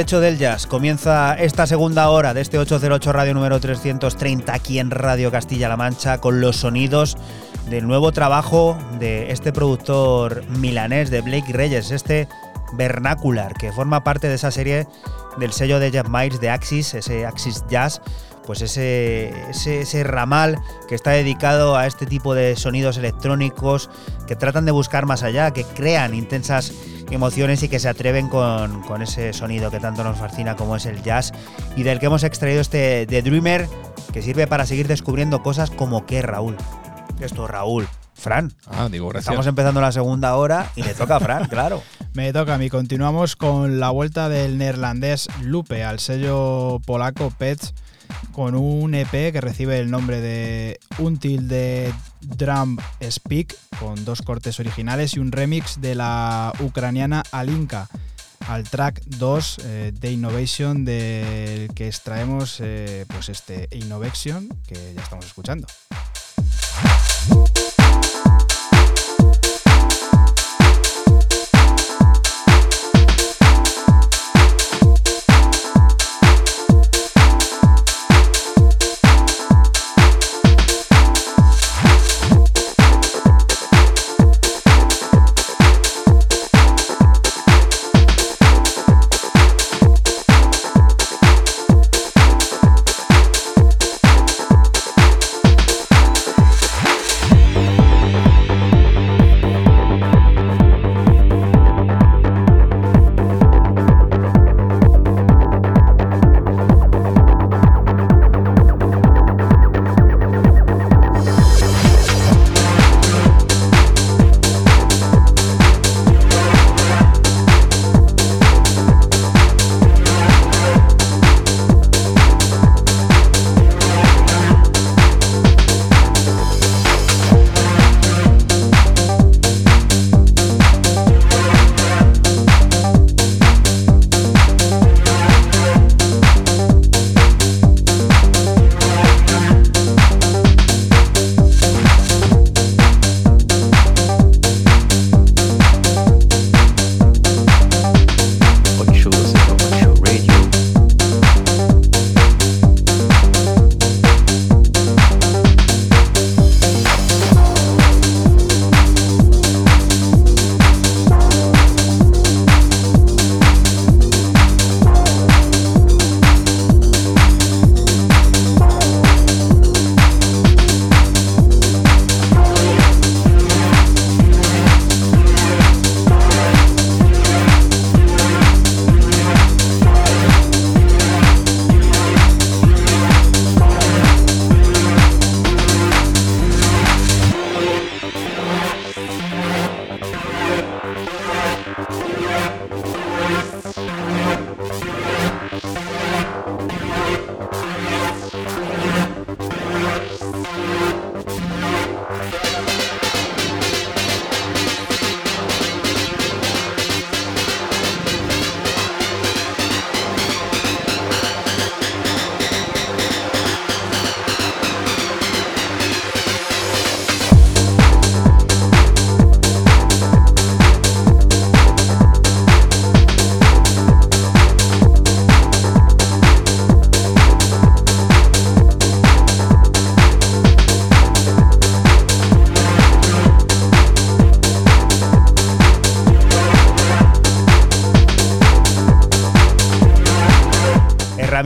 S5: Barbecho del jazz. Comienza esta segunda hora de este 808 Radio número 330 aquí en Radio Castilla-La Mancha con los sonidos del nuevo trabajo de este productor milanés de Blake Reyes, este Vernacular, que forma parte de esa serie del sello de Jeff Miles de Axis, ese Axis Jazz, pues ese, ese ramal que está dedicado a este tipo de sonidos electrónicos que tratan de buscar más allá, que crean intensas emociones y que se atreven con, con ese sonido que tanto nos fascina como es el jazz y del que hemos extraído este The Dreamer que sirve para seguir descubriendo cosas como que Raúl. Esto, Raúl. Fran.
S6: Ah, digo, gracias.
S5: Estamos empezando la segunda hora y le toca a Fran, claro.
S1: Me toca a mí. Continuamos con la vuelta del neerlandés Lupe al sello polaco Pets con un EP que recibe el nombre de Until the Drum Speak con dos cortes originales y un remix de la ucraniana Alinka al track 2 eh, de Innovation del que extraemos eh, pues este Innovation que ya estamos escuchando.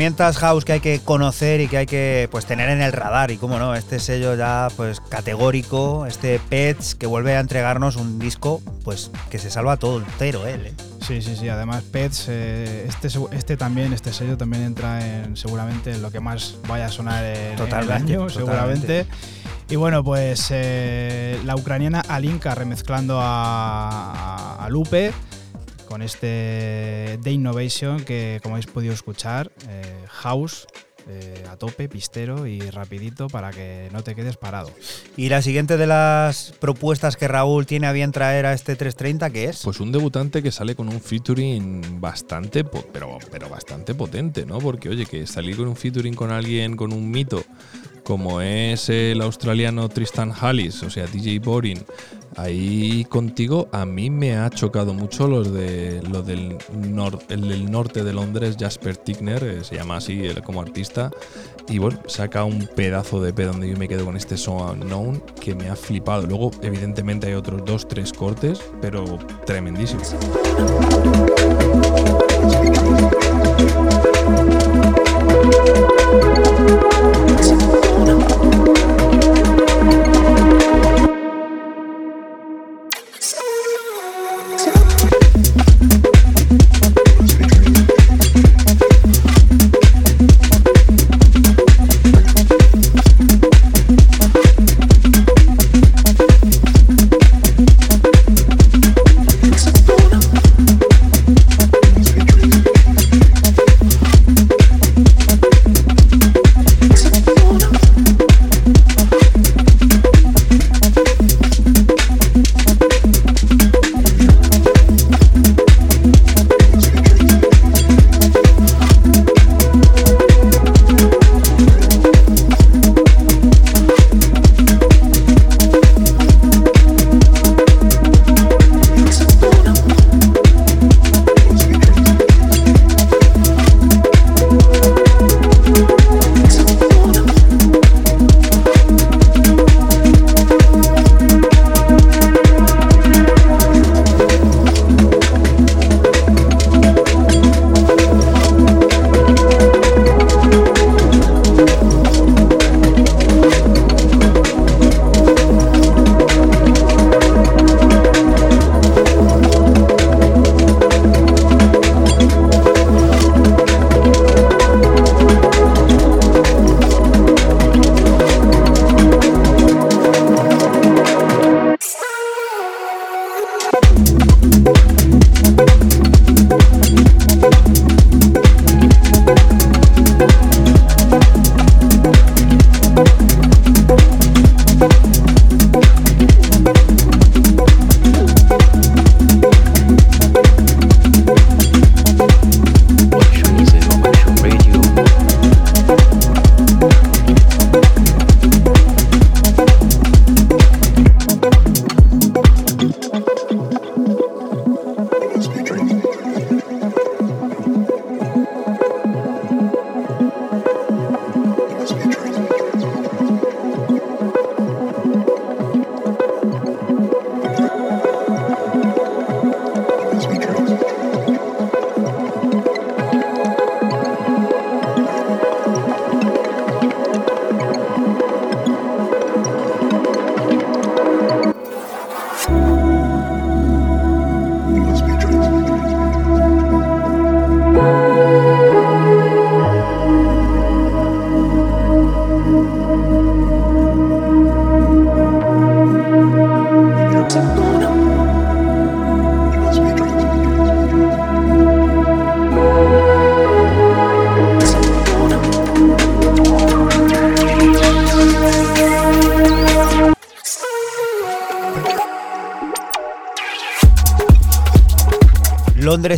S5: Herramientas house que hay que conocer y que hay que pues tener en el radar y cómo no, este sello ya pues categórico, este Pets que vuelve a entregarnos un disco pues que se salva todo entero él. ¿eh?
S1: Sí, sí, sí. Además, Pets, eh, este, este también, este sello también entra en seguramente en lo que más vaya a sonar en, en el
S5: Totalmente,
S1: año,
S5: totalmente.
S1: seguramente. Y bueno, pues eh, la ucraniana Alinka remezclando a, a- a Lupe con este The Innovation que, como habéis podido escuchar, house eh, a tope, pistero y rapidito para que no te quedes parado.
S5: Y la siguiente de las propuestas que Raúl tiene a bien traer a este 330, ¿qué es?
S6: Pues un debutante que sale con un featuring bastante, pero, pero bastante potente, ¿no? Porque, oye, que salir con un featuring con alguien, con un mito, como es el australiano Tristan Hallis, o sea, DJ Boring, ahí contigo, a mí me ha chocado mucho los de del norte de Londres, Jasper Tickner, eh, se llama así él como artista, y bueno, saca un pedazo de P donde yo me quedo con este Song Unknown que me ha flipado. Luego, evidentemente, hay otros dos, tres cortes, pero tremendísimos.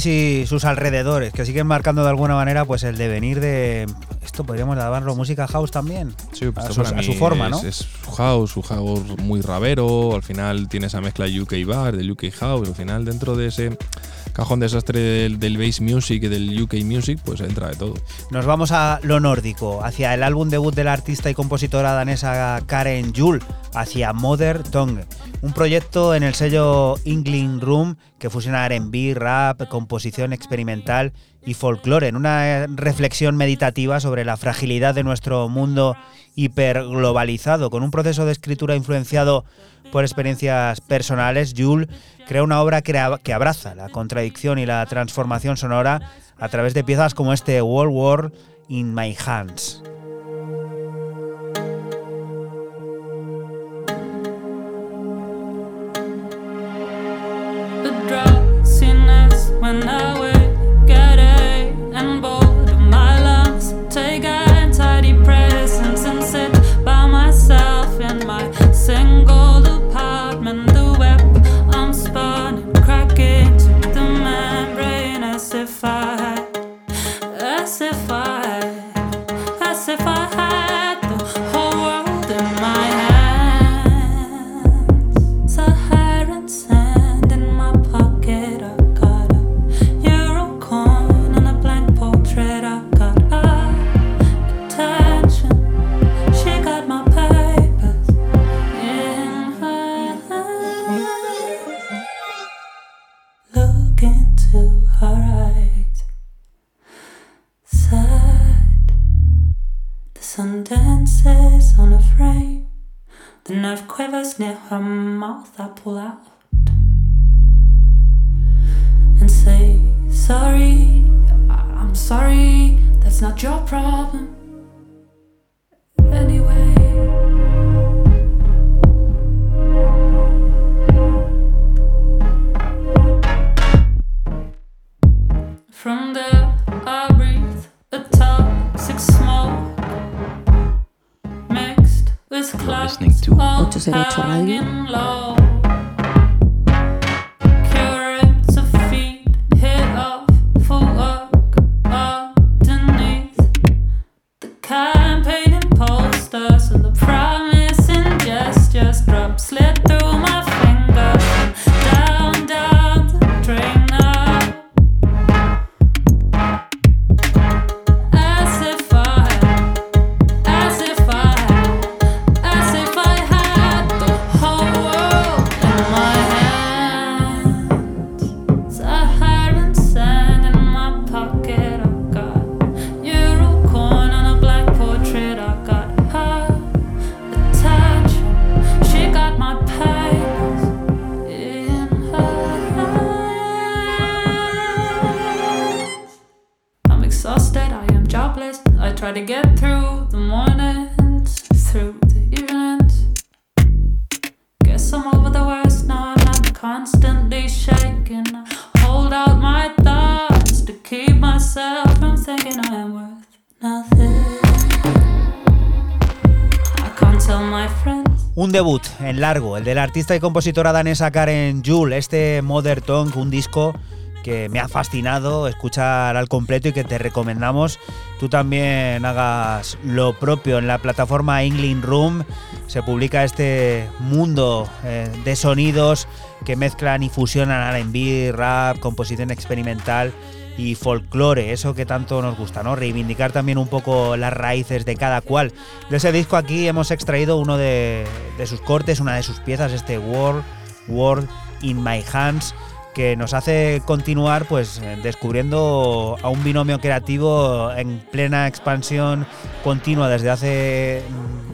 S5: Y sus alrededores, que siguen marcando de alguna manera pues el devenir de esto podríamos llamarlo música house también.
S6: Sí, pues
S5: a, su, a forma,
S6: es,
S5: ¿no?
S6: Es house, su house muy rabero. Al final tiene esa mezcla UK bar, del UK house. Al final, dentro de ese cajón desastre del, del bass music y del UK music, pues entra de todo.
S5: Nos vamos a lo nórdico, hacia el álbum debut de la artista y compositora danesa Karen Juhl, hacia Mother Tongue, un proyecto en el sello Ingling Room que fusiona R&B, rap, composición experimental y folclore, en una reflexión meditativa sobre la fragilidad de nuestro mundo hiperglobalizado, con un proceso de escritura influenciado por experiencias personales, Jules crea una obra que abraza la contradicción y la transformación sonora a través de piezas como este World War in My Hands.
S11: The nerve quivers near her mouth. I pull out and say, Sorry, I- I'm sorry, that's not your problem. Anyway,
S5: el de la artista y compositora danesa Karen Juhl, este Mother Tongue, un disco que me ha fascinado escuchar al completo y que te recomendamos tú también hagas lo propio en la plataforma England Room. Se publica este mundo eh, de sonidos que mezclan y fusionan R&B, rap, composición experimental y folclore, eso que tanto nos gusta, ¿no? Reivindicar también un poco las raíces de cada cual. De ese disco aquí hemos extraído uno de, sus cortes, una de sus piezas, este World, World in My Hands, que nos hace continuar pues eh, descubriendo a un binomio creativo en plena expansión continua desde hace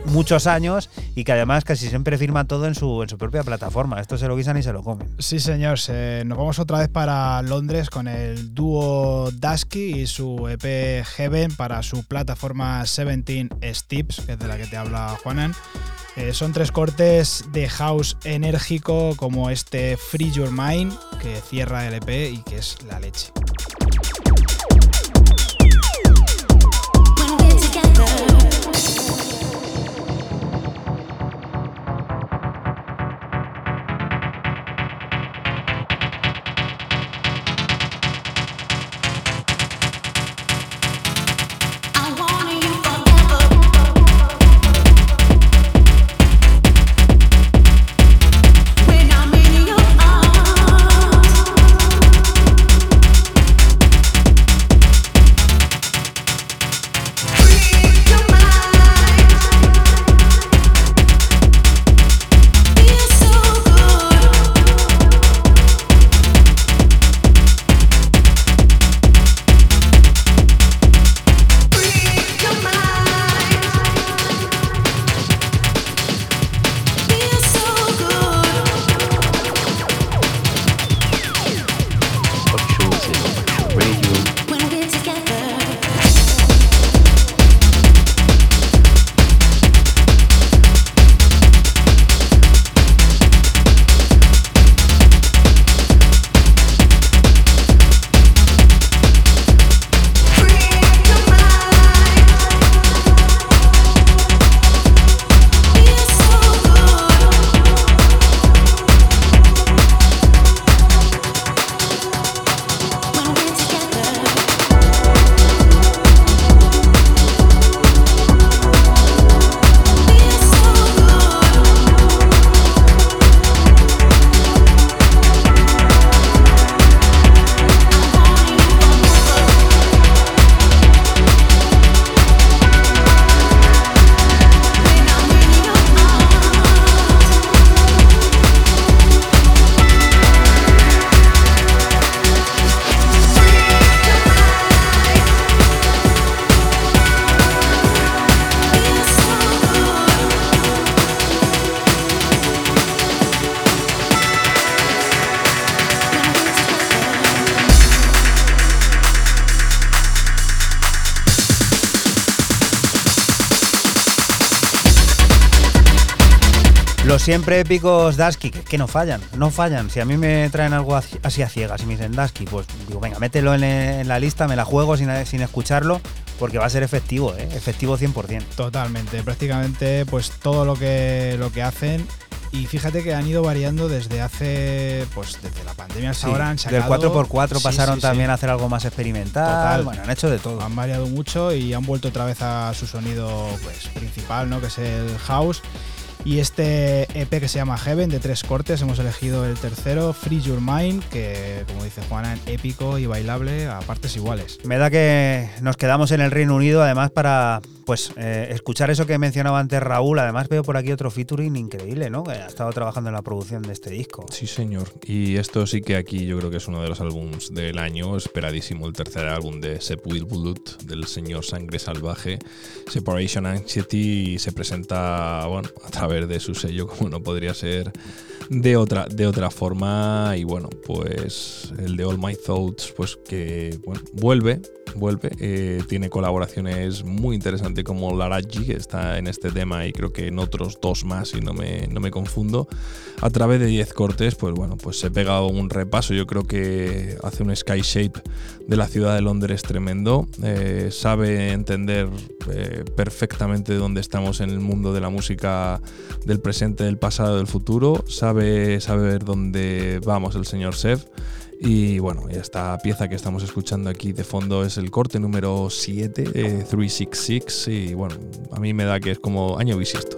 S5: mm, muchos años y que además casi siempre firma todo en su, propia plataforma. Esto se lo guisan y se lo comen.
S1: Sí, señor. se- nos vamos otra vez para Londres con el dúo Dusky y su EP Heaven para su plataforma 17 Steps, que es de la que te habla Juanan. Eh, son tres cortes de house enérgico como este Free Your Mind, que cierra el EP y que es la leche.
S5: Siempre épicos Dasky, que, que no fallan, no fallan. Si a mí me traen algo así a ciegas y me dicen Dasky, pues digo, venga, mételo en, en la lista, me la juego sin, sin escucharlo, porque va a ser efectivo, ¿eh? efectivo 100%.
S1: Totalmente, prácticamente pues todo lo que, lo que hacen. Y fíjate que han ido variando desde hace, pues desde la pandemia hasta
S5: Sí,
S1: ahora han
S5: del
S1: sacado...
S5: 4x4
S1: Sí,
S5: pasaron
S1: sí, sí.
S5: también a hacer algo más experimental.
S1: Total.
S5: Bueno, han hecho de todo.
S1: Han variado mucho y han vuelto otra vez a su sonido pues, principal, ¿no? que es el house. Y este EP que se llama Heaven, de tres cortes, hemos elegido el tercero, Free Your Mind, que como dice Juana, épico y bailable a partes iguales.
S5: Me da que nos quedamos en el Reino Unido, además, para pues eh, escuchar eso que mencionaba antes Raúl. Además, veo por aquí otro featuring increíble, ¿no? Que ha estado trabajando en la producción de este disco.
S6: Sí, señor. Y esto sí que aquí yo creo que es uno de los álbums del año, esperadísimo, el tercer álbum de Sepul Blood, del señor Sangre Salvaje. Separation Anxiety se presenta bueno, a través de su sello, como no podría ser de otra, de otra forma. Y bueno, pues el de All My Thoughts, pues que vuelve, vuelve. eh, tiene colaboraciones muy interesantes como Laraji, que está en este tema y creo que en otros dos más, si no me, no me confundo. A través de 10 cortes, pues bueno, pues se pega un repaso. Yo creo que hace un sky shape de la ciudad de Londres tremendo. eh, sabe entender eh, perfectamente dónde estamos en el mundo de la música del presente, del pasado, del futuro. Sabe saber dónde vamos el señor Sev. Y bueno, esta pieza que estamos escuchando aquí de fondo es el corte número 7, eh, 366. Y bueno, a mí me da que es como año bisiesto.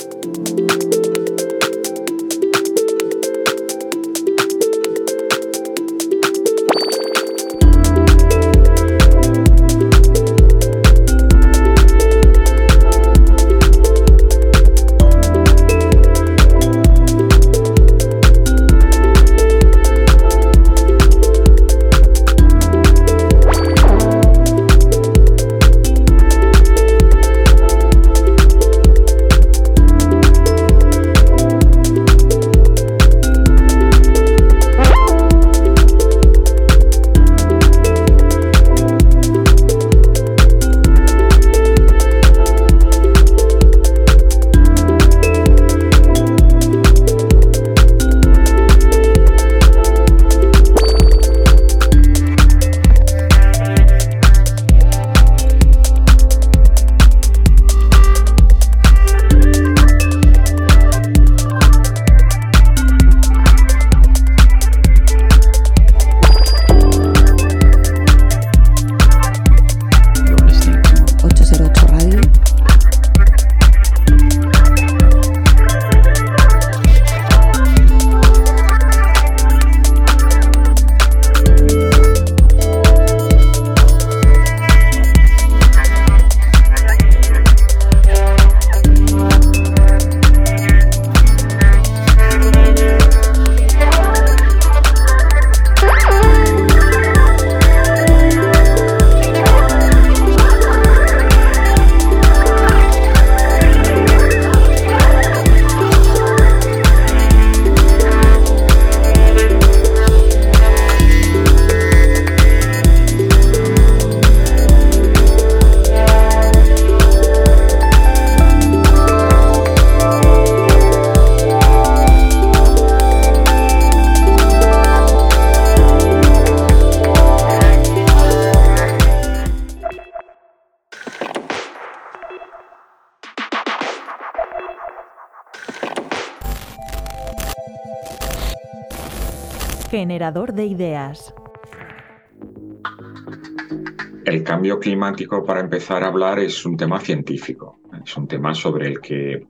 S12: El cambio climático, para empezar a hablar, es un tema científico. Es un tema sobre el que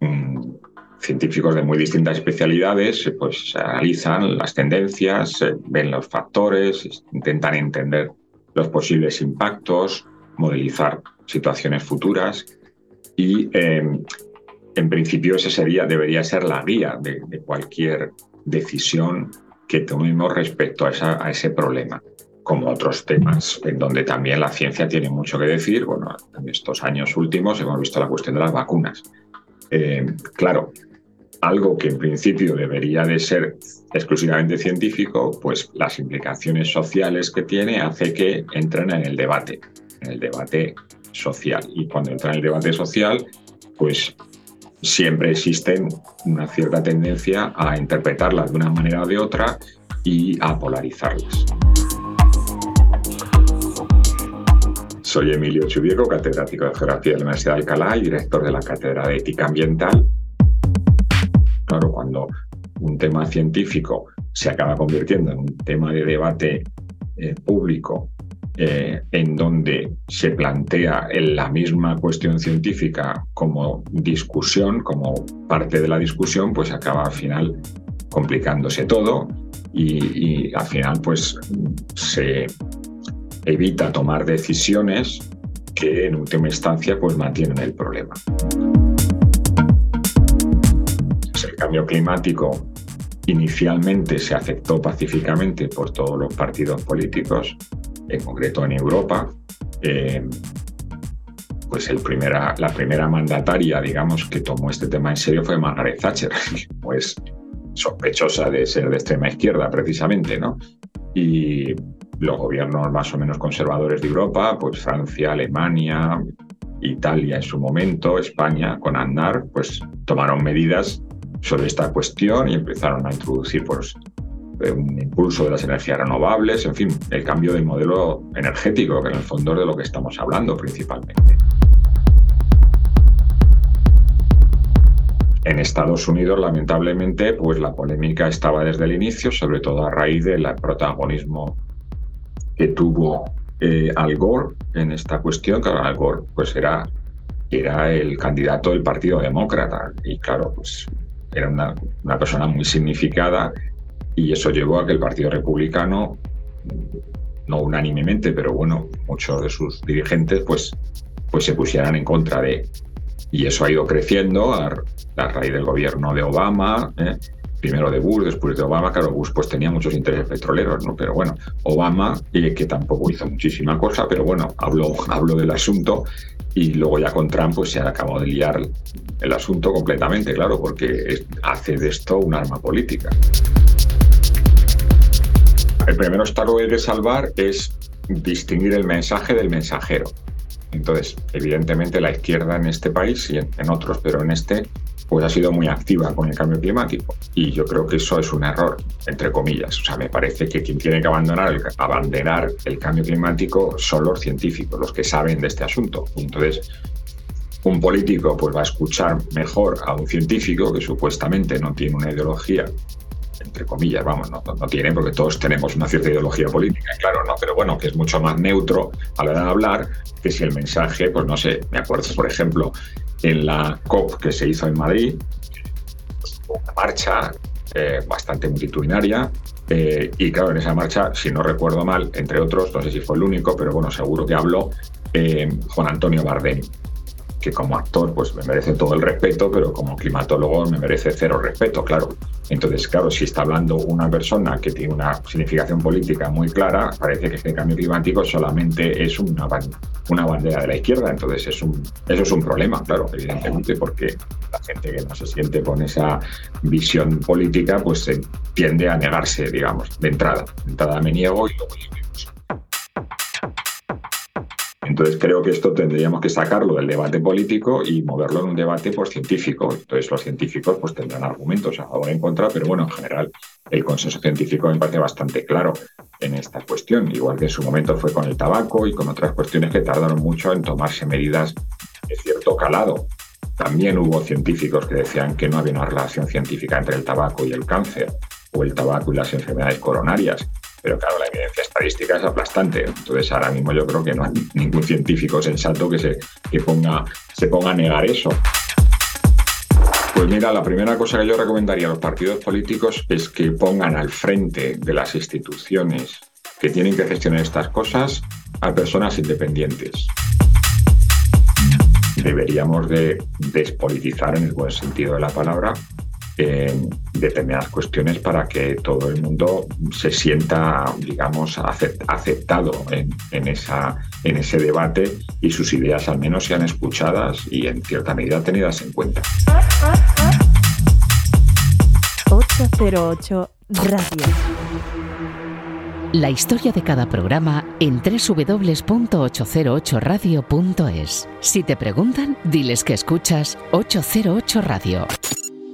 S12: mm, científicos de muy distintas especialidades eh, pues, analizan las tendencias, ven los factores, intentan entender los posibles impactos, modelizar situaciones futuras y, eh, en principio, esa sería, debería ser la guía de cualquier decisión que tomemos respecto a ese problema como otros temas en donde también la ciencia tiene mucho que decir. Bueno, en estos años últimos hemos visto la cuestión de las vacunas. Eh, claro, algo que en principio debería de ser exclusivamente científico, pues las implicaciones sociales que tiene hace que entren en el debate, en el debate social. Y cuando entra en el debate social, pues siempre existe una cierta tendencia a interpretarlas de una manera o de otra y a polarizarlas. Soy Emilio Chubieco, catedrático de Geografía de la Universidad de Alcalá y director de la Cátedra de Ética Ambiental. Claro, cuando un tema científico se acaba convirtiendo en un tema de debate eh, público eh, en donde se plantea la misma cuestión científica como discusión, como parte de la discusión, pues acaba al final complicándose todo y, y al final pues se evita tomar decisiones que en última instancia pues mantienen el problema. El cambio climático inicialmente se aceptó pacíficamente por todos los partidos políticos, en concreto en Europa. Eh, pues el primera, la primera mandataria, digamos, que tomó este tema en serio fue Margaret Thatcher, pues sospechosa de ser de extrema izquierda, precisamente, ¿no? Y los gobiernos más o menos conservadores de Europa, pues Francia, Alemania, Italia en su momento, España, con Andar, pues tomaron medidas sobre esta cuestión y empezaron a introducir pues, un impulso de las energías renovables, en fin, el cambio del modelo energético, que en el fondo es de lo que estamos hablando principalmente. En Estados Unidos, lamentablemente, pues la polémica estaba desde el inicio, sobre todo a raíz del protagonismo que tuvo eh, Al Gore en esta cuestión. Claro, Al Gore pues era, era el candidato del Partido Demócrata y claro, pues era una, una persona muy significada y eso llevó a que el Partido Republicano, no unánimemente, pero bueno, muchos de sus dirigentes pues, pues se pusieran en contra de. Y eso ha ido creciendo a, a raíz del gobierno de Obama, ¿eh? primero de Bush, después de Obama, claro, Bush pues tenía muchos intereses petroleros, ¿no? Pero bueno, Obama, eh, que tampoco hizo muchísima cosa, pero bueno, habló, habló del asunto y luego ya con Trump pues se ha acabado de liar el asunto completamente, claro, porque hace de esto un arma política. El primer obstáculo que hay que salvar es distinguir el mensaje del mensajero. Entonces, evidentemente la izquierda en este país y en, otros, pero en este pues ha sido muy activa con el cambio climático. Y yo creo que eso es un error, entre comillas. O sea, me parece que quien tiene que abandonar el, cambio climático son los científicos, los que saben de este asunto. Entonces, un político pues va a escuchar mejor a un científico que supuestamente no tiene una ideología entre comillas, vamos, no, no, tiene, porque todos tenemos una cierta ideología política, claro, no, pero bueno, que es mucho más neutro a la hora de hablar que si el mensaje, pues no sé, me acuerdo, por ejemplo, en la COP que se hizo en Madrid, una marcha eh, bastante multitudinaria. Eh, y claro, en esa marcha, si no recuerdo mal, entre otros, no sé si fue el único, pero bueno, seguro que habló eh, Juan Antonio Bardem, que como actor pues me merece todo el respeto, pero como climatólogo me merece cero respeto, claro. Entonces, claro, si está hablando una persona que tiene una significación política muy clara, parece que este cambio climático solamente es una, una bandera de la izquierda. Entonces, es un, eso es un problema, claro, evidentemente, porque la gente que no se siente con esa visión política, pues se tiende a negarse, digamos, de entrada. De entrada me niego y luego entonces creo que esto tendríamos que sacarlo del debate político y moverlo en un debate pues, científico. Entonces los científicos pues, tendrán argumentos a favor y en contra, pero bueno, en general el consenso científico me parece bastante claro en esta cuestión, igual que en su momento fue con el tabaco y con otras cuestiones que tardaron mucho en tomarse medidas de cierto calado. También hubo científicos que decían que no había una relación científica entre el tabaco y el cáncer o el tabaco y las enfermedades coronarias pero claro, la evidencia estadística es aplastante. Entonces, ahora mismo yo creo que no hay ningún científico sensato que se, que ponga, se ponga a negar eso. Pues mira, la primera cosa que yo recomendaría a los partidos políticos es que pongan al frente de las instituciones que tienen que gestionar estas cosas a personas independientes. Deberíamos de despolitizar en el buen sentido de la palabra en determinadas cuestiones para que todo el mundo se sienta, digamos, aceptado en, en, esa, en ese debate y sus ideas al menos sean escuchadas y en cierta medida tenidas en cuenta.
S13: 808 Radio.
S3: La historia de cada programa en www.808radio.es. Si te preguntan, diles que escuchas 808 Radio.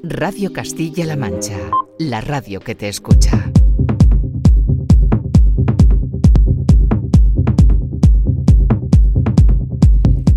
S3: Radio Castilla-La Mancha, la radio que te escucha.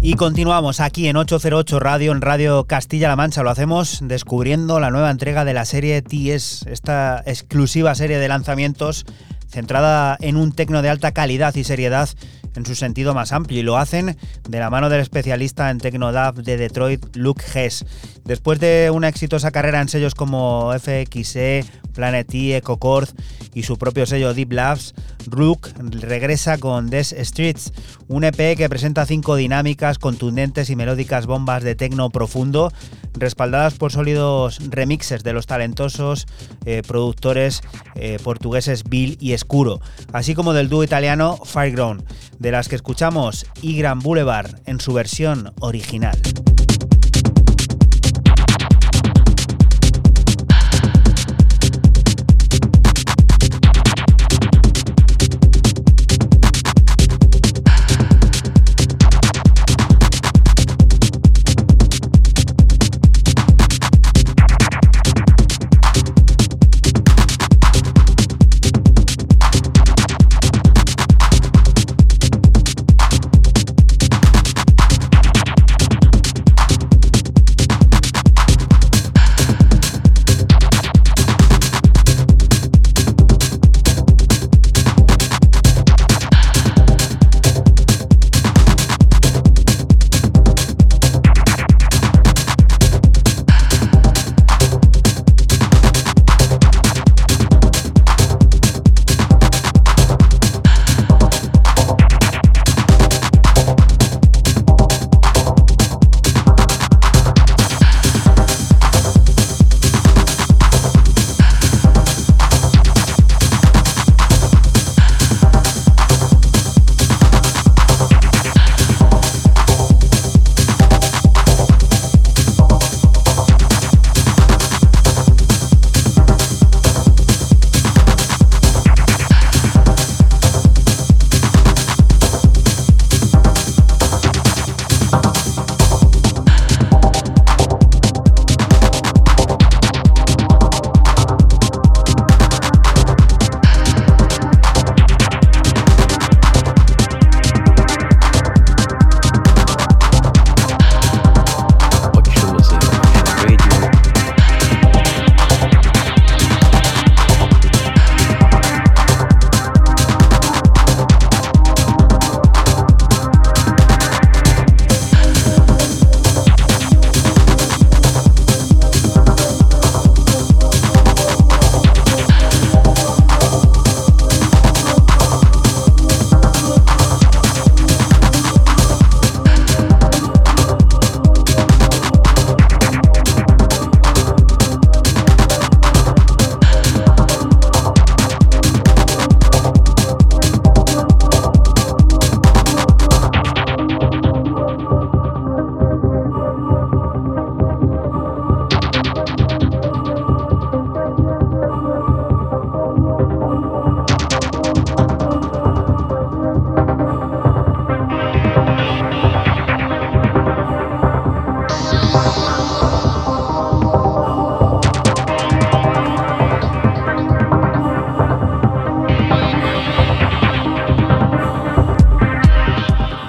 S5: Y continuamos aquí en 808 Radio, en Radio Castilla-La Mancha. Lo hacemos descubriendo la nueva entrega de la serie TS, esta exclusiva serie de lanzamientos centrada en un tecno de alta calidad y seriedad en su sentido más amplio y lo hacen de la mano del especialista en Tecnodab de Detroit, Luke Hess. Después de una exitosa carrera en sellos como FXE, Planet E, EcoCord y su propio sello Deep Labs, Rook regresa con Des Streets, un EP que presenta cinco dinámicas, contundentes y melódicas bombas de tecno profundo, respaldadas por sólidos remixes de los talentosos eh, productores eh, portugueses Bill y Escuro, así como del dúo italiano Fireground, de las que escuchamos Igran Boulevard en su versión original.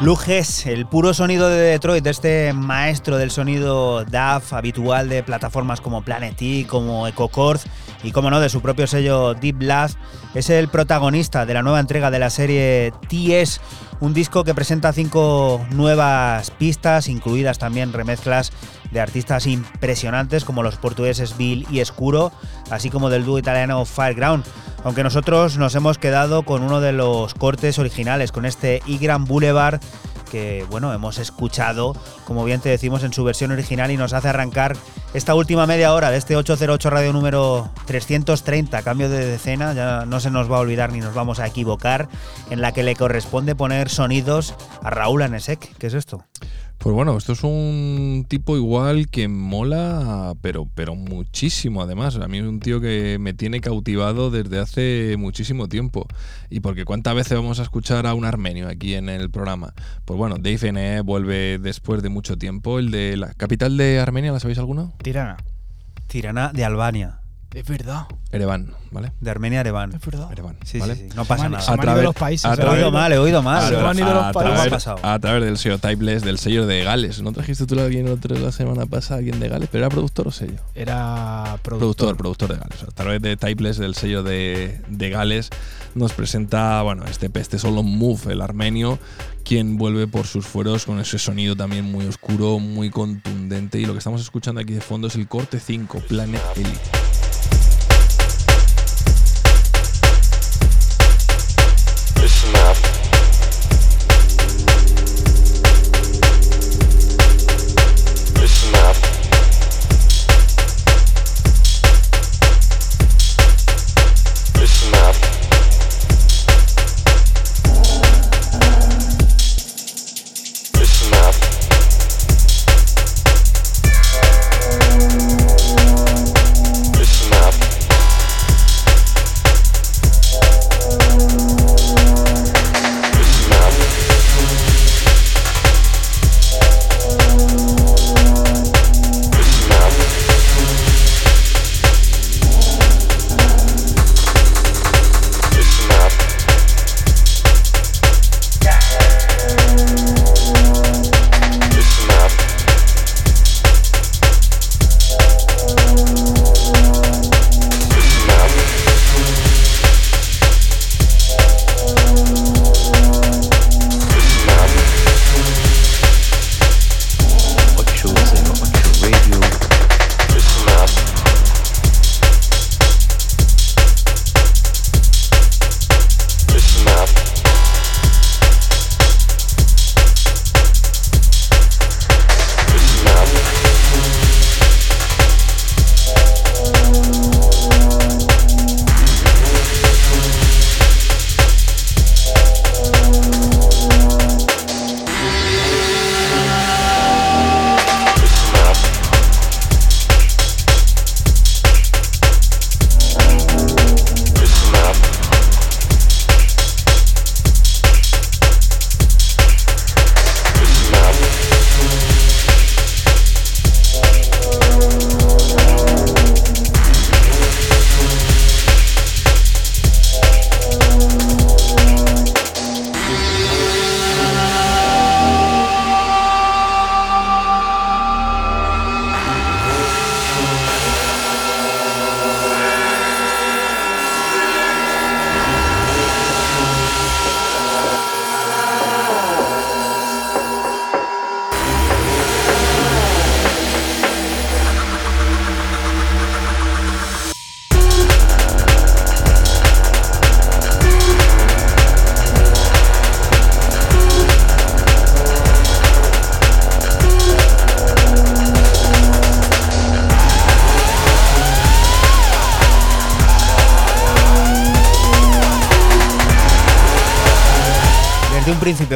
S5: Luges, el puro sonido de Detroit, de este maestro del sonido DAF habitual de plataformas como Planet E, como EcoCord y, como no, de su propio sello Deep Blast, es el protagonista de la nueva entrega de la serie TS, un disco que presenta cinco nuevas pistas, incluidas también remezclas de artistas impresionantes como los portugueses Bill y Escuro, así como del dúo italiano Fireground. Aunque nosotros nos hemos quedado con uno de los cortes originales, con este Igran Boulevard que bueno, hemos escuchado, como bien te decimos, en su versión original y nos hace arrancar esta última media hora de este 808 radio número 330, cambio de decena, ya no se nos va a olvidar ni nos vamos a equivocar, en la que le corresponde poner sonidos a Raúl Anesek. ¿Qué es esto?
S6: Pues bueno, esto es un tipo igual que mola, pero, pero muchísimo además. A mí es un tío que me tiene cautivado desde hace muchísimo tiempo. Y porque cuántas veces vamos a escuchar a un armenio aquí en el programa. Pues bueno, Dave N vuelve después de mucho tiempo. El de la capital de Armenia, ¿la sabéis alguno?
S1: Tirana.
S5: Tirana de Albania.
S1: Es verdad.
S6: Erevan, ¿vale?
S5: De Armenia a Ereván.
S1: Es verdad.
S6: Erevan,
S5: Sí,
S6: ¿vale?
S5: sí, sí. No pasa
S1: Se
S5: nada.
S1: se me han ido los países,
S6: a
S5: He
S6: través-
S5: oído mal, he oído mal.
S1: Se han ido los
S6: a,
S1: países.
S5: ¿Cómo ha
S6: través, a través del sello Typeless, del sello de Gales. ¿No trajiste tú a alguien otro la semana pasada, alguien de Gales? ¿Pero era productor o sello?
S1: Era
S6: Productor,
S1: productor.
S6: productor de Gales. A través de Typeless, del sello de, de Gales, nos presenta, bueno, este, este solo Move, el armenio, quien vuelve por sus fueros con ese sonido también muy oscuro, muy contundente. Y lo que estamos escuchando aquí de fondo es el corte 5, Planet Elite.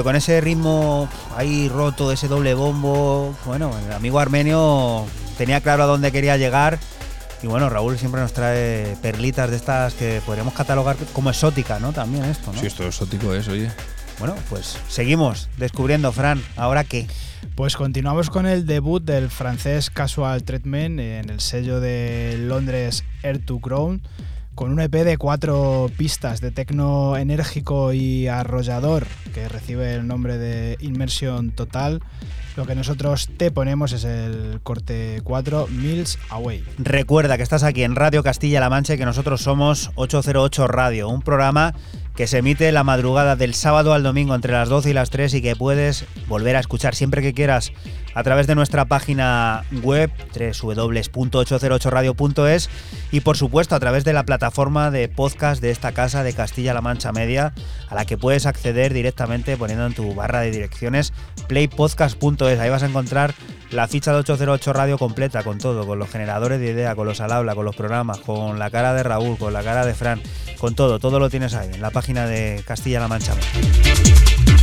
S5: Con ese ritmo ahí roto, ese doble bombo, bueno, el amigo armenio tenía claro a dónde quería llegar. Y bueno, Raúl siempre nos trae perlitas de estas que podríamos catalogar como exótica, ¿no? También esto, ¿no?
S6: Sí, esto exótico es, oye.
S5: Bueno, pues seguimos descubriendo, Fran. ¿Ahora qué?
S1: Pues continuamos con el debut del francés Casual Treatment en el sello de Londres Air to Crown, con un EP de cuatro pistas de tecno enérgico y arrollador que recibe el nombre de Inmersión Total. Lo que nosotros te ponemos es el corte 4 Mills Away.
S5: Recuerda que estás aquí en Radio Castilla-La Mancha y que nosotros somos 808 Radio, un programa que se emite la madrugada del sábado al domingo entre las 12 y las 3 y que puedes volver a escuchar siempre que quieras a través de nuestra página web www.808radio.es y por supuesto a través de la plataforma de podcast de esta casa de Castilla-La Mancha Media a la que puedes acceder directamente poniendo en tu barra de direcciones playpodcast.es. Ahí vas a encontrar la ficha de 808 Radio completa con todo, con los generadores de idea, con los al habla, con los programas, con la cara de Raúl, con la cara de Fran, con todo, todo lo tienes ahí en la página de Castilla-La Mancha. Media.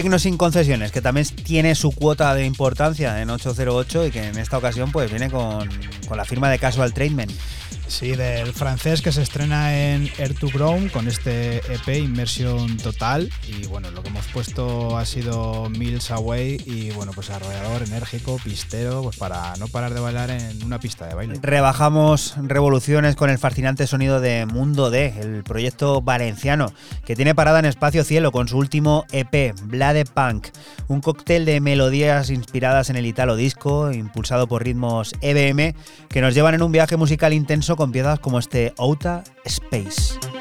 S5: Tecno sin concesiones, que también tiene su cuota de importancia en 808 y que en esta ocasión pues viene con, con la firma de Casual Treatment.
S1: Sí, del francés que se estrena en Air to Ground con este EP Inmersión Total. Y bueno, lo que hemos puesto ha sido Mills Away y bueno, pues arrollador, enérgico, pistero, pues para no parar de bailar en una pista de baile.
S5: Rebajamos revoluciones con el fascinante sonido de Mundo D, el proyecto valenciano, que tiene parada en Espacio Cielo con su último EP, Blade Punk, un cóctel de melodías inspiradas en el italo disco, impulsado por ritmos EBM, que nos llevan en un viaje musical intenso con piezas como este Outa Space.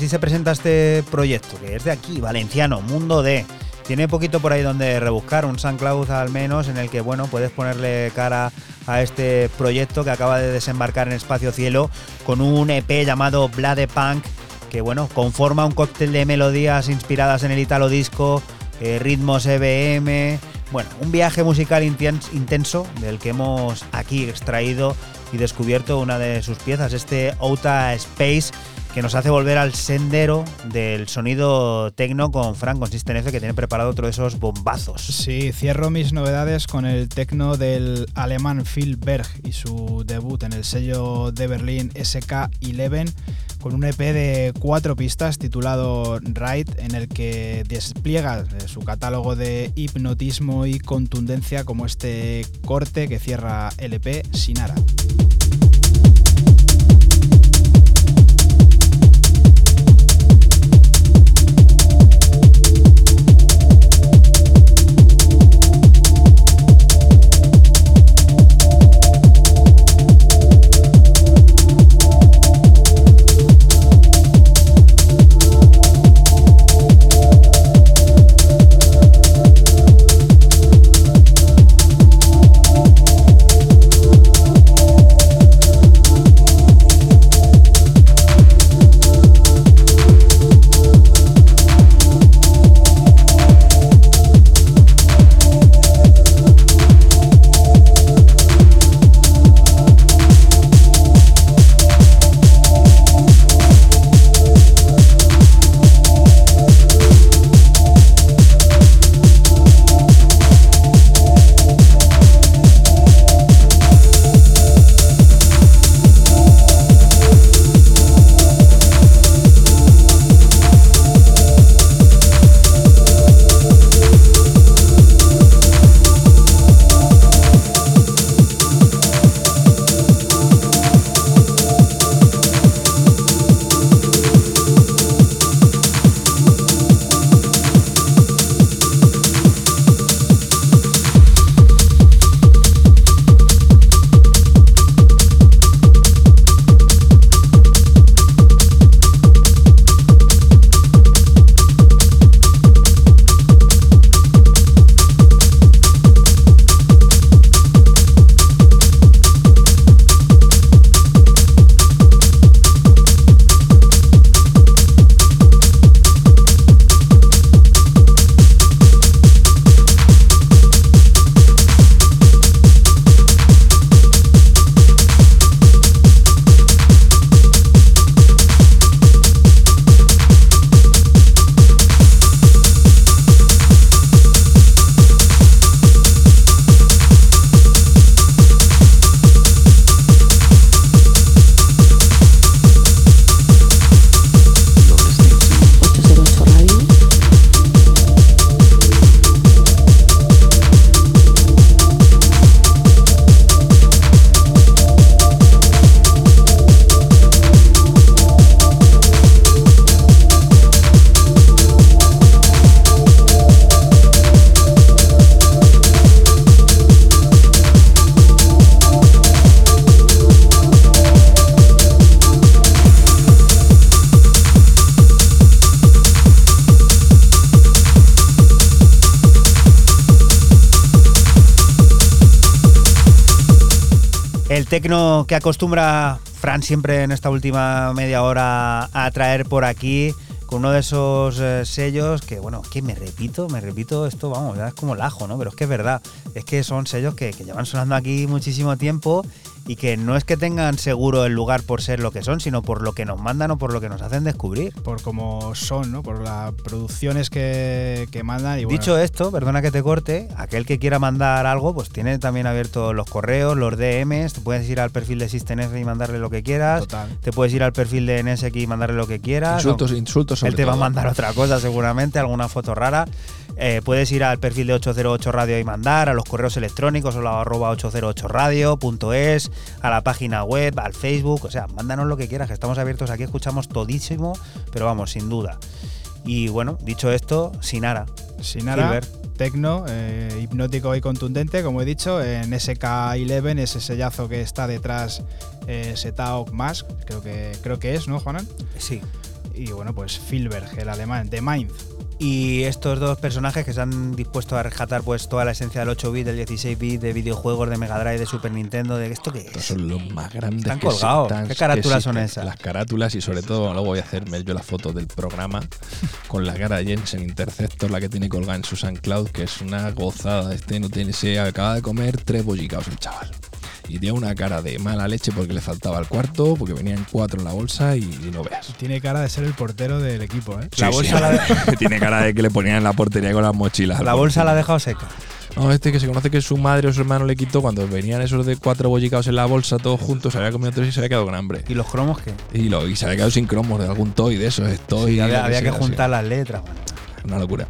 S5: Así se presenta este proyecto, que es de aquí, valenciano, Mundo D, tiene poquito por ahí donde rebuscar, un SoundCloud al menos en el que bueno puedes ponerle cara a este proyecto que acaba de desembarcar en Espacio Cielo con un EP llamado Blood Punk que bueno conforma un cóctel de melodías inspiradas en el italo disco, eh, ritmos EBM, bueno un viaje musical intens- intenso del que hemos aquí extraído y descubierto una de sus piezas, este Outa Space que nos hace volver al sendero del sonido tecno con Frank, con F, que tiene preparado otro de esos bombazos.
S1: Sí, cierro mis novedades con el tecno del alemán Phil Berg y su debut en el sello de Berlín SK11 con un EP de cuatro pistas titulado Ride en el que despliega su catálogo de hipnotismo y contundencia como este corte que cierra el EP Sinara.
S5: Que acostumbra Fran siempre en esta última media hora a traer por aquí con uno de esos eh, sellos que, bueno, que me repito, me repito, esto, vamos, ya es como el ajo, ¿no? Pero es que es verdad, es que son sellos que llevan sonando aquí muchísimo tiempo y que no es que tengan seguro el lugar por ser lo que son, sino por lo que nos mandan o por lo que nos hacen descubrir.
S1: Por cómo son, ¿no? Por las producciones que, que mandan. Y bueno,
S5: Dicho esto, perdona que te corte, aquel que quiera mandar algo, pues tiene también abiertos los correos, los DMs, te puedes ir al perfil de SystemF y mandarle lo que quieras,
S1: Total.
S5: te puedes ir al perfil de NSX y mandarle lo que quieras.
S6: Insultos, insultos sobre
S5: Él te va a mandar otra cosa seguramente, alguna foto rara. Eh, puedes ir al perfil de 808 Radio y mandar, a los correos electrónicos o la arroba 808radio.es, a la página web, al Facebook, o sea, mándanos lo que quieras, que estamos abiertos aquí, escuchamos todísimo, pero vamos, sin duda. Y bueno, dicho esto, Sinara.
S1: Sinara,
S5: Silver.
S1: tecno, eh, hipnótico y contundente, como he dicho, en SK11, ese sellazo que está detrás, eh, Setaok Mask, creo que, creo que es, ¿no, Juanan?
S5: Sí.
S1: y bueno, pues Filberg, el alemán, de Mainz.
S5: Y estos dos personajes que se han dispuesto a rescatar pues toda la esencia del 8 bit, del 16 bit, de videojuegos de Mega Drive, de Super Nintendo, de esto que es.
S6: son los más grandes
S5: Están
S6: que
S5: colgados.
S6: existan-
S5: ¿Qué carátulas
S6: que
S5: son esas?
S6: Las carátulas y sobre todo luego voy a hacerme yo la foto del programa con la cara de Jensen Interceptor, la que tiene colgada en su SoundCloud, que es una gozada. Este no tiene, se acaba de comer tres bollicaos el chaval. Y tiene una cara de mala leche porque le faltaba el cuarto, porque venían cuatro en la bolsa y, y no veas.
S1: Tiene cara de ser el portero del equipo, ¿eh?
S5: La bolsa
S6: sí.
S5: la-
S6: tiene cara de que le ponían en la portería con las mochilas.
S5: La bolsa la ha dejado seca.
S6: No, este que se conoce que su madre o su hermano le quitó cuando venían esos de cuatro bollicaos en la bolsa todos juntos, se había comido tres y se había quedado con hambre.
S5: ¿Y los cromos qué?
S6: Y, lo, y se había quedado sin cromos de algún toy de esos, toy.
S5: Sí, había, que juntar las letras. bueno.
S6: Una locura.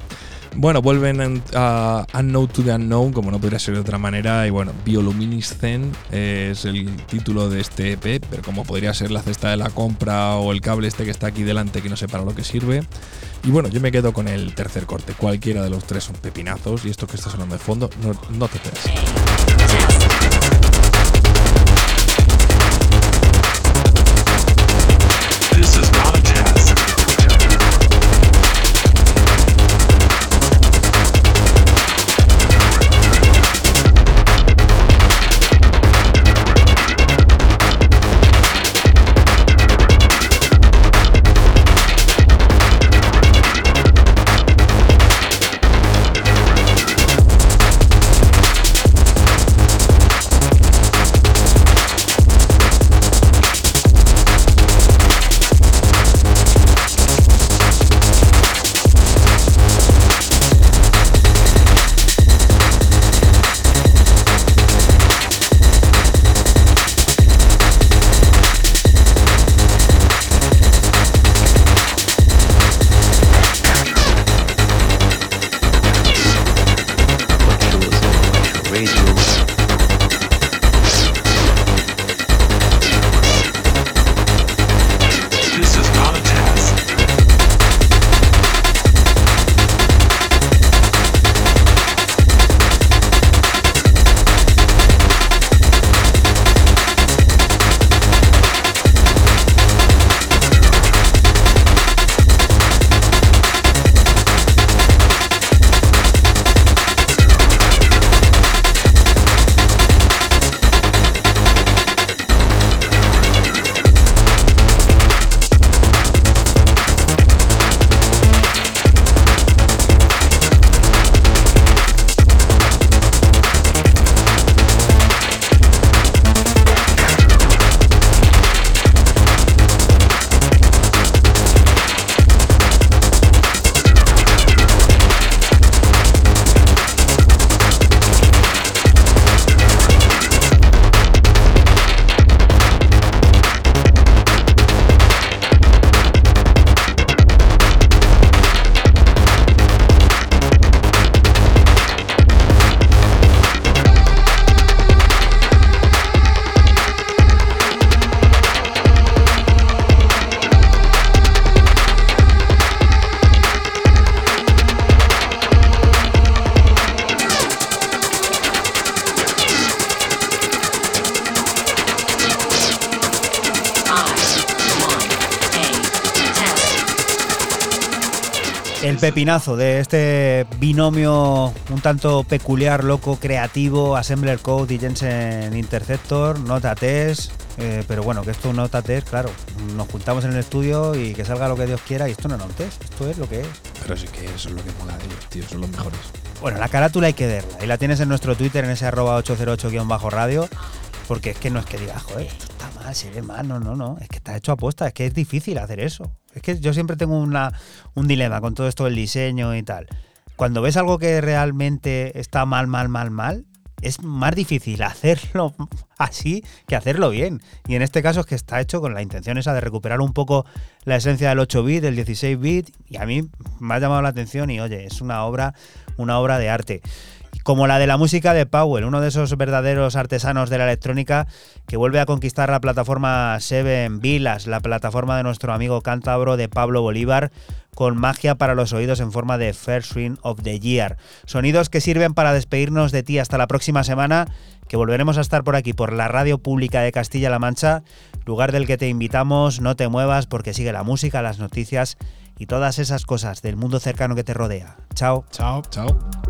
S6: Bueno, vuelven en- a Unknown to the Unknown, como no podría ser de otra manera. Y bueno, Bioluminescent es el título de este EP, pero como podría ser la cesta de la compra o el cable este que está aquí delante que no sé para lo que sirve. Y bueno, yo me quedo con el tercer corte. Cualquiera de los tres son pepinazos. Y esto que está sonando de fondo, no, no te esperes.
S5: Pepinazo de este binomio un tanto peculiar, loco, creativo, Assembler Code y Jensen Interceptor, Nota Test. eh, pero bueno, que esto es un Nota Test, claro. Nos juntamos en el estudio y que salga lo que Dios quiera y esto no es un test, esto es lo que es.
S6: Pero sí que eso es lo que mola de ellos, tío. Son los mejores.
S5: Bueno, la carátula hay que verla y la tienes en nuestro Twitter en ese arroba 808-radio porque es que no es que digas, joder, esto está mal, se ve mal, no, no, no, es que está hecho a posta, es que es difícil hacer eso. Es que yo siempre tengo una, un dilema con todo esto del diseño y tal. Cuando ves algo que realmente está mal, mal, mal, mal, es más difícil hacerlo así que hacerlo bien. Y en este caso es que está hecho con la intención esa de recuperar un poco la esencia del 8 bit, del 16 bit, y a mí me ha llamado la atención y oye, es una obra, una obra de arte. como la de la música de Powell, uno de esos verdaderos artesanos de la electrónica que vuelve a conquistar la plataforma Seven Vilas, la plataforma de nuestro amigo cántabro de Pablo Bolívar, con magia para los oídos en forma de First Swing of the Year. Sonidos que sirven para despedirnos de ti hasta la próxima semana, que volveremos a estar por aquí, por la radio pública de Castilla-La Mancha, lugar del que te invitamos, no te muevas porque sigue la música, las noticias y todas esas cosas del mundo cercano que te rodea. Chao.
S1: Chao.
S6: Chao.